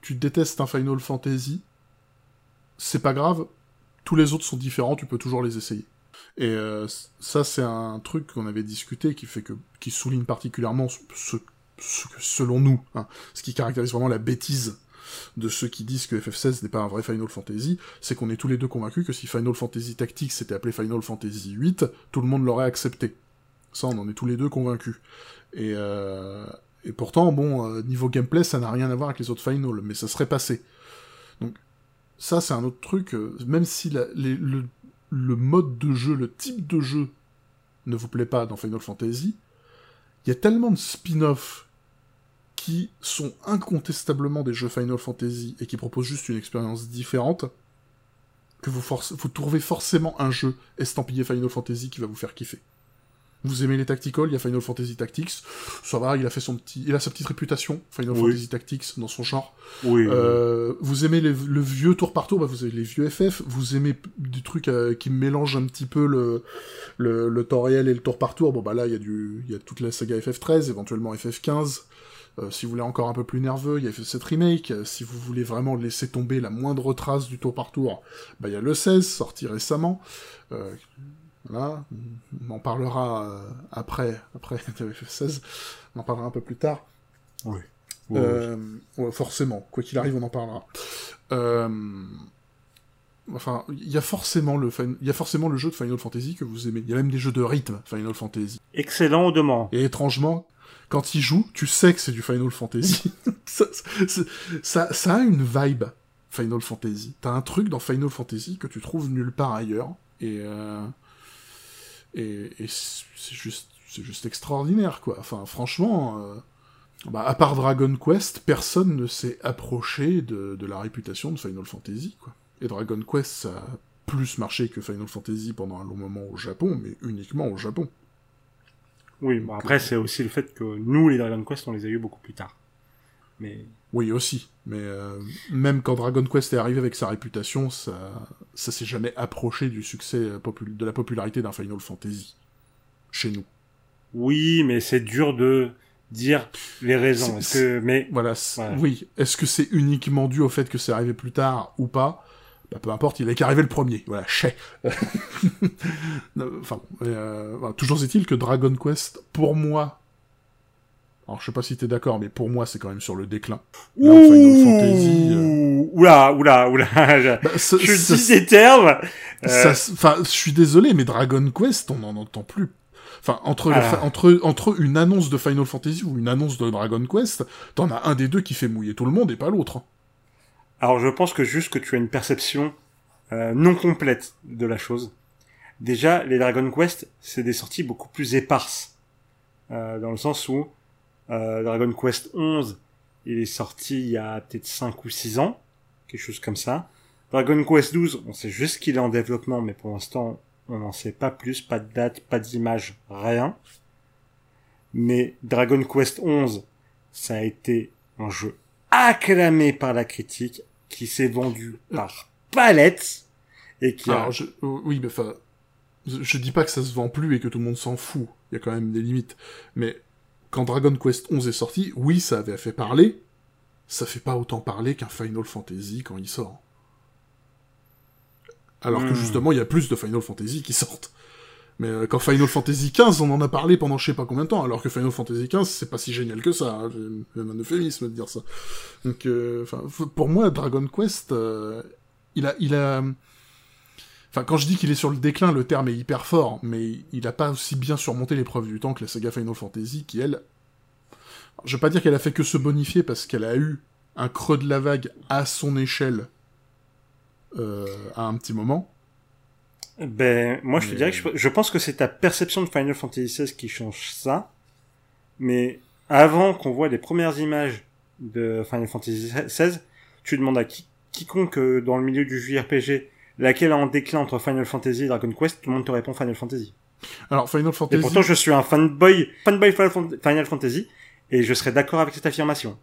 tu détestes un Final Fantasy, c'est pas grave, tous les autres sont différents, tu peux toujours les essayer. Et euh, ça, c'est un truc qu'on avait discuté qui fait que, qui souligne particulièrement ce, ce, selon nous, hein, ce qui caractérise vraiment la bêtise de ceux qui disent que FF16 n'est pas un vrai Final Fantasy, c'est qu'on est tous les deux convaincus que si Final Fantasy Tactics s'était appelé Final Fantasy VIII, tout le monde l'aurait accepté. Ça, on en est tous les deux convaincus. Et, euh, pourtant, bon, euh, niveau gameplay, ça n'a rien à voir avec les autres Final, mais ça serait passé. Donc, ça, c'est un autre truc, euh, même si le, mode de jeu, le type de jeu ne vous plaît pas dans Final Fantasy, il y a tellement de spin-off qui sont incontestablement des jeux Final Fantasy et qui proposent juste une expérience différente, que vous, vous trouvez forcément un jeu estampillé Final Fantasy qui va vous faire kiffer. Vous aimez les tactical, il y a Final Fantasy Tactics, ça va, il a fait son petit, il a sa petite réputation, Final Oui. Fantasy Tactics dans son genre. Oui. Euh, vous aimez les- le vieux tour par tour, bah vous avez les vieux FF. Vous aimez des trucs euh, qui mélangent un petit peu le, le, le temps réel et le tour par tour. Bon bah là il y a du, il y a toute la saga FF13, éventuellement FF15. Euh, si vous voulez encore un peu plus nerveux, il y a FF7 remake. Euh, si vous voulez vraiment laisser tomber la moindre trace du tour par tour, bah il y a le 16 sorti récemment. Euh, voilà, on en parlera euh, après, après de FF16. On en parlera un peu plus tard. Oui. Euh, ouais, forcément, quoi qu'il arrive, on en parlera. Euh, Enfin, il y a forcément le il y a forcément le jeu de Final Fantasy que vous aimez. Il y a même des jeux de rythme Final Fantasy. Excellent au demeurant. Et étrangement, quand il joue, tu sais que c'est du Final Fantasy. ça, ça, ça a une vibe Final Fantasy. T'as un truc dans Final Fantasy que tu trouves nulle part ailleurs. Et euh, c'est juste extraordinaire quoi. Enfin, franchement. euh, bah, à part Dragon Quest, personne ne s'est approché de, la réputation de Final Fantasy. Et Dragon Quest, ça a plus marché que Final Fantasy pendant un long moment au Japon, mais uniquement au Japon. Oui, bon, après, c'est aussi le fait que nous, les Dragon Quest, on les a eu beaucoup plus tard. Mais Oui, aussi. Mais euh, même quand Dragon Quest est arrivé avec sa réputation, ça, ça s'est jamais approché du succès euh, de la popularité d'un Final Fantasy. Chez nous. oui, mais c'est dur de dire les raisons. Que, mais Voilà. Oui. Est-ce que c'est uniquement dû au fait que c'est arrivé plus tard ou pas? Bah, peu importe, il est qu'arrivé le premier. Voilà, chais. enfin, euh, toujours est-il que Dragon Quest, pour moi, alors je sais pas si t'es d'accord, mais pour moi c'est quand même sur le déclin. Là, où Final Fantasy, euh, Ouh, oula, oula, oula. je bah, je dis des termes. Euh, je suis désolé, mais Dragon Quest, on n'en entend plus. Enfin, entre, Ah. fa- entre, entre une annonce de Final Fantasy ou une annonce de Dragon Quest, t'en as un des deux qui fait mouiller tout le monde et pas l'autre. Alors je pense que juste que tu as une perception euh, non complète de la chose. Déjà, les Dragon Quest, c'est des sorties beaucoup plus éparses. Euh, dans le sens où euh, Dragon Quest 11, il est sorti il y a peut-être 5 ou 6 ans, quelque chose comme ça. Dragon Quest 12, on sait juste qu'il est en développement, mais pour l'instant, on n'en sait pas plus, pas de date, pas d'image, rien. Mais Dragon Quest 11, ça a été un jeu acclamé par la critique, qui s'est vendu par palette, et qui a... Alors, je, euh, oui, mais enfin, je, je dis pas que ça se vend plus et que tout le monde s'en fout. Il y a quand même des limites. Mais quand Dragon Quest 11 est sorti, oui, ça avait fait parler. Ça fait pas autant parler qu'un Final Fantasy quand il sort. Alors que Hmm. justement, il y a plus de Final Fantasy qui sortent. Mais euh, quand Final Fantasy XV, on en a parlé pendant je sais pas combien de temps, alors que Final Fantasy XV, c'est pas si génial que ça. hein. Même un euphémisme de dire ça. Donc, euh, pour moi, Dragon Quest, euh, il a, il a, enfin, quand je dis qu'il est sur le déclin, le terme est hyper fort, mais il a pas aussi bien surmonté l'épreuve du temps que la saga Final Fantasy, qui elle, je vais pas dire qu'elle a fait que se bonifier parce qu'elle a eu un creux de la vague à son échelle à un petit moment. Ben, moi, je te dirais que je, je pense que c'est ta perception de Final Fantasy XVI qui change ça. Mais avant qu'on voit les premières images de Final Fantasy XVI, tu demandes à qui, quiconque euh, dans le milieu du JRPG laquelle est en déclin entre Final Fantasy et Dragon Quest, tout le monde te répond Final Fantasy. Alors Final Et Fantasy, pourtant, je suis un fanboy, fanboy Final Fan- Final Fantasy, et je serais d'accord avec cette affirmation.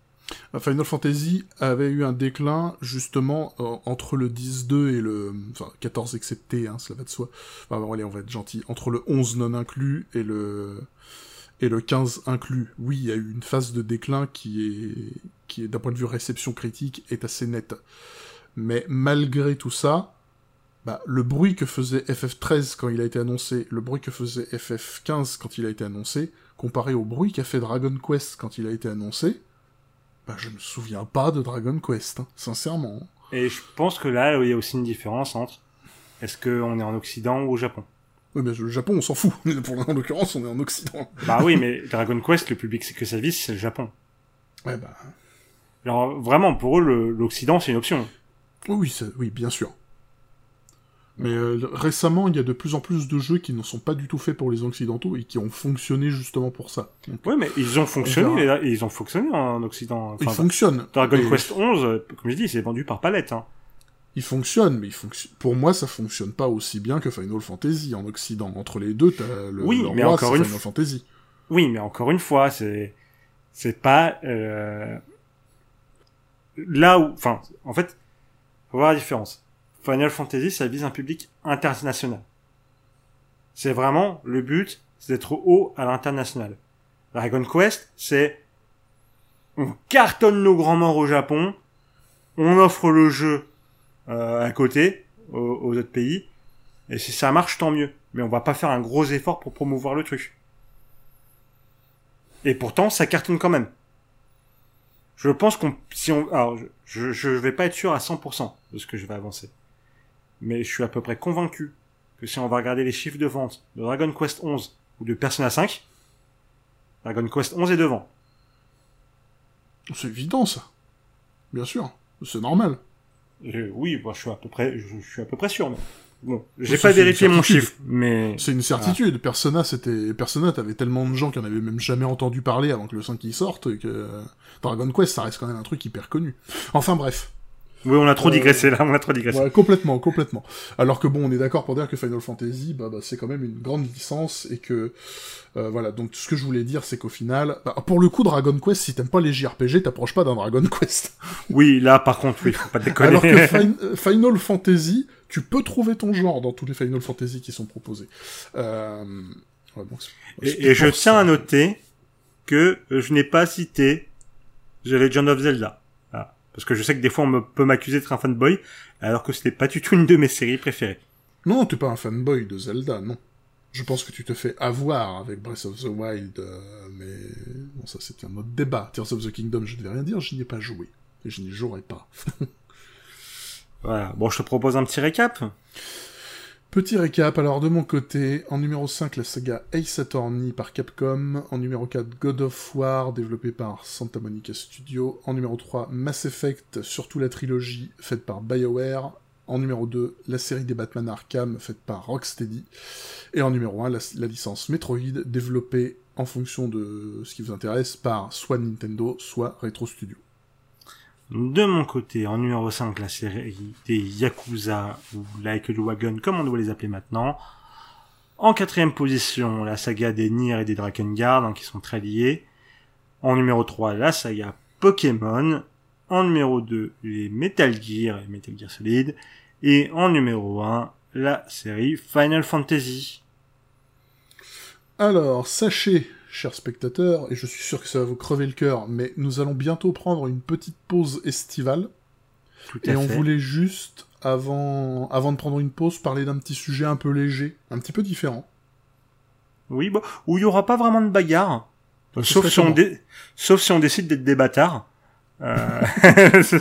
Final Fantasy avait eu un déclin justement euh, entre le 10-2 et le enfin 14 excepté, hein, cela va de soi. Enfin, bon, allez, on va être gentil. Entre le 11 non inclus et le et le 15 inclus. Oui, il y a eu une phase de déclin qui est qui d'un point de vue réception critique est assez nette. Mais malgré tout ça, bah, le bruit que faisait FF13 quand il a été annoncé, le bruit que faisait FF15 quand il a été annoncé, comparé au bruit qu'a fait Dragon Quest quand il a été annoncé, Bah, je me souviens pas de Dragon Quest, hein, sincèrement. Et je pense que là, il y a aussi une différence entre est-ce qu'on est en Occident ou au Japon? Oui, mais le Japon, on s'en fout. Pour en l'occurrence, on est en Occident. Bah oui, mais Dragon Quest, le public que ça vise, c'est le Japon. Ouais, bah. Alors vraiment, pour eux, l'Occident, c'est une option. Oui, oui, bien sûr. Mais euh, récemment, il y a de plus en plus de jeux qui ne sont pas du tout faits pour les Occidentaux et qui ont fonctionné justement pour ça. Donc, Oui, mais ils ont On fonctionné, et ils ont fonctionné en Occident. ils Enfin, fonctionnent. Dragon Et Quest 11, euh, comme je dis, c'est vendu par palette. Hein. Ils fonctionnent, mais ils fonctionnent. Pour moi, ça fonctionne pas aussi bien que Final Fantasy en Occident. Entre les deux, t'as le, Oui, le mais roi, encore c'est une Final Fantasy. Oui, mais encore une fois, c'est c'est pas euh... là où, enfin, en fait, faut voir la différence. Final Fantasy, ça vise un public international. C'est vraiment le but, c'est d'être haut à l'international. Dragon Quest, c'est on cartonne nos grands morts au Japon, on offre le jeu euh, à côté aux, autres pays, et si ça marche, tant mieux. Mais on va pas faire un gros effort pour promouvoir le truc. Et pourtant, ça cartonne quand même. Je pense qu'on, si on, alors, je, je, je vais pas être sûr à 100% de ce que je vais avancer. Mais je suis à peu près convaincu que si on va regarder les chiffres de vente de Dragon Quest 11 ou de Persona 5, Dragon Quest 11 est devant. C'est évident, ça. Bien sûr. C'est normal. Euh, oui, moi, je suis à peu près, je, je suis à peu près sûr, mais bon, j'ai pas vérifié mon chiffre, mais C'est une certitude. Persona, c'était, Persona, t'avais tellement de gens qui en avaient même jamais entendu parler avant que le 5 y sorte que Dragon Quest, ça reste quand même un truc hyper connu. Enfin, bref. Oui, on a trop Euh, digressé là, on a trop digressé. Ouais, complètement, complètement. Alors que bon, on est d'accord pour dire que Final Fantasy, bah, bah, c'est quand même une grande licence et que euh, voilà. Donc ce que je voulais dire, c'est qu'au final, bah, pour le coup, Dragon Quest, si t'aimes pas les JRPG, t'approches pas d'un Dragon Quest. Oui, là, par contre, oui, faut pas déconner. Alors que Fin- euh, Final Fantasy, tu peux trouver ton genre dans tous les Final Fantasy qui sont proposés. Euh... ouais, bon, Et, et je tiens à noter que je n'ai pas cité The Legend of Zelda. Parce que je sais que des fois on me, peut m'accuser d'être un fanboy, alors que c'était pas du tout une de mes séries préférées. Non, t'es pas un fanboy de Zelda, non. Je pense que tu te fais avoir avec Breath of the Wild, euh, mais bon, ça c'est un autre débat. Tears of the Kingdom, je ne vais rien dire, je n'y ai pas joué. Et je n'y jouerai pas. Voilà. Bon, je te propose un petit récap. Petit récap, alors de mon côté, en numéro 5, la saga Ace Attorney par Capcom, en numéro 4, God of War, développé par Santa Monica Studio, en numéro 3, Mass Effect, surtout la trilogie, faite par BioWare, en numéro 2, la série des Batman Arkham, faite par Rocksteady, et en numéro 1, la, la licence Metroid, développée en fonction de ce qui vous intéresse par soit Nintendo, soit Retro Studio. De mon côté, en numéro 5, la série des Yakuza, ou Like Wagon, comme on doit les appeler maintenant. En quatrième position, la saga des Nier et des Drakengard, qui sont très liés. En numéro 3, la saga Pokémon. En numéro 2, les Metal Gear et Metal Gear Solid. Et en numéro 1, la série Final Fantasy. Alors, sachez, chers spectateurs, et je suis sûr que ça va vous crever le cœur, mais nous allons bientôt prendre une petite pause estivale, Tout à et on voulait juste, avant, avant de prendre une pause, parler d'un petit sujet un peu léger, un petit peu différent. Oui, bon, où il y aura pas vraiment de bagarre. Ce Sauf si, on comment dé- Sauf si on décide d'être des bâtards. Euh...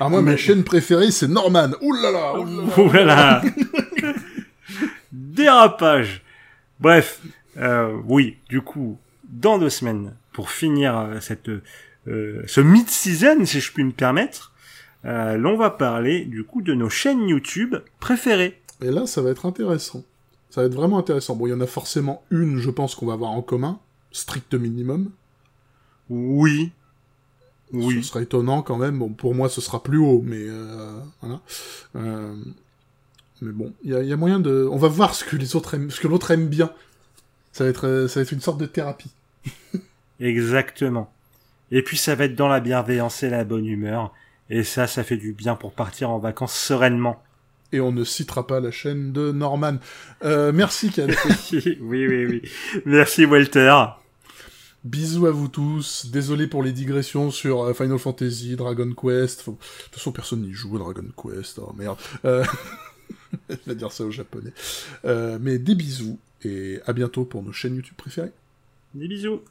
Ah moi, Mais- ma chaîne préférée, c'est Norman. Oh là là Dérapage Bref, euh, oui, du coup, dans deux semaines, pour finir euh, cette euh, ce mid-season, si je puis me permettre, euh, l'on va parler du coup de nos chaînes YouTube préférées. Et là, ça va être intéressant. Ça va être vraiment intéressant. Bon, il y en a forcément une, je pense, qu'on va avoir en commun, strict minimum. Oui. Ce Oui. serait étonnant quand même. Bon, pour moi, ce sera plus haut, mais euh, voilà. Euh, mais bon, il y y a moyen de. On va voir ce que les autres aiment, ce que l'autre aime bien. Ça va être, euh, ça va être une sorte de thérapie. Exactement. Et puis ça va être dans la bienveillance et la bonne humeur. Et ça, ça fait du bien pour partir en vacances sereinement. Et on ne citera pas la chaîne de Norman. Euh, merci, Ken. oui, oui, oui. Merci Walter. Bisous à vous tous. Désolé pour les digressions sur euh, Final Fantasy, Dragon Quest. Faut- De toute façon, personne n'y joue à Dragon Quest. Oh merde. Euh... Je vais dire ça au japonais. Euh, mais des bisous et à bientôt pour nos chaînes YouTube préférées. Des bisous.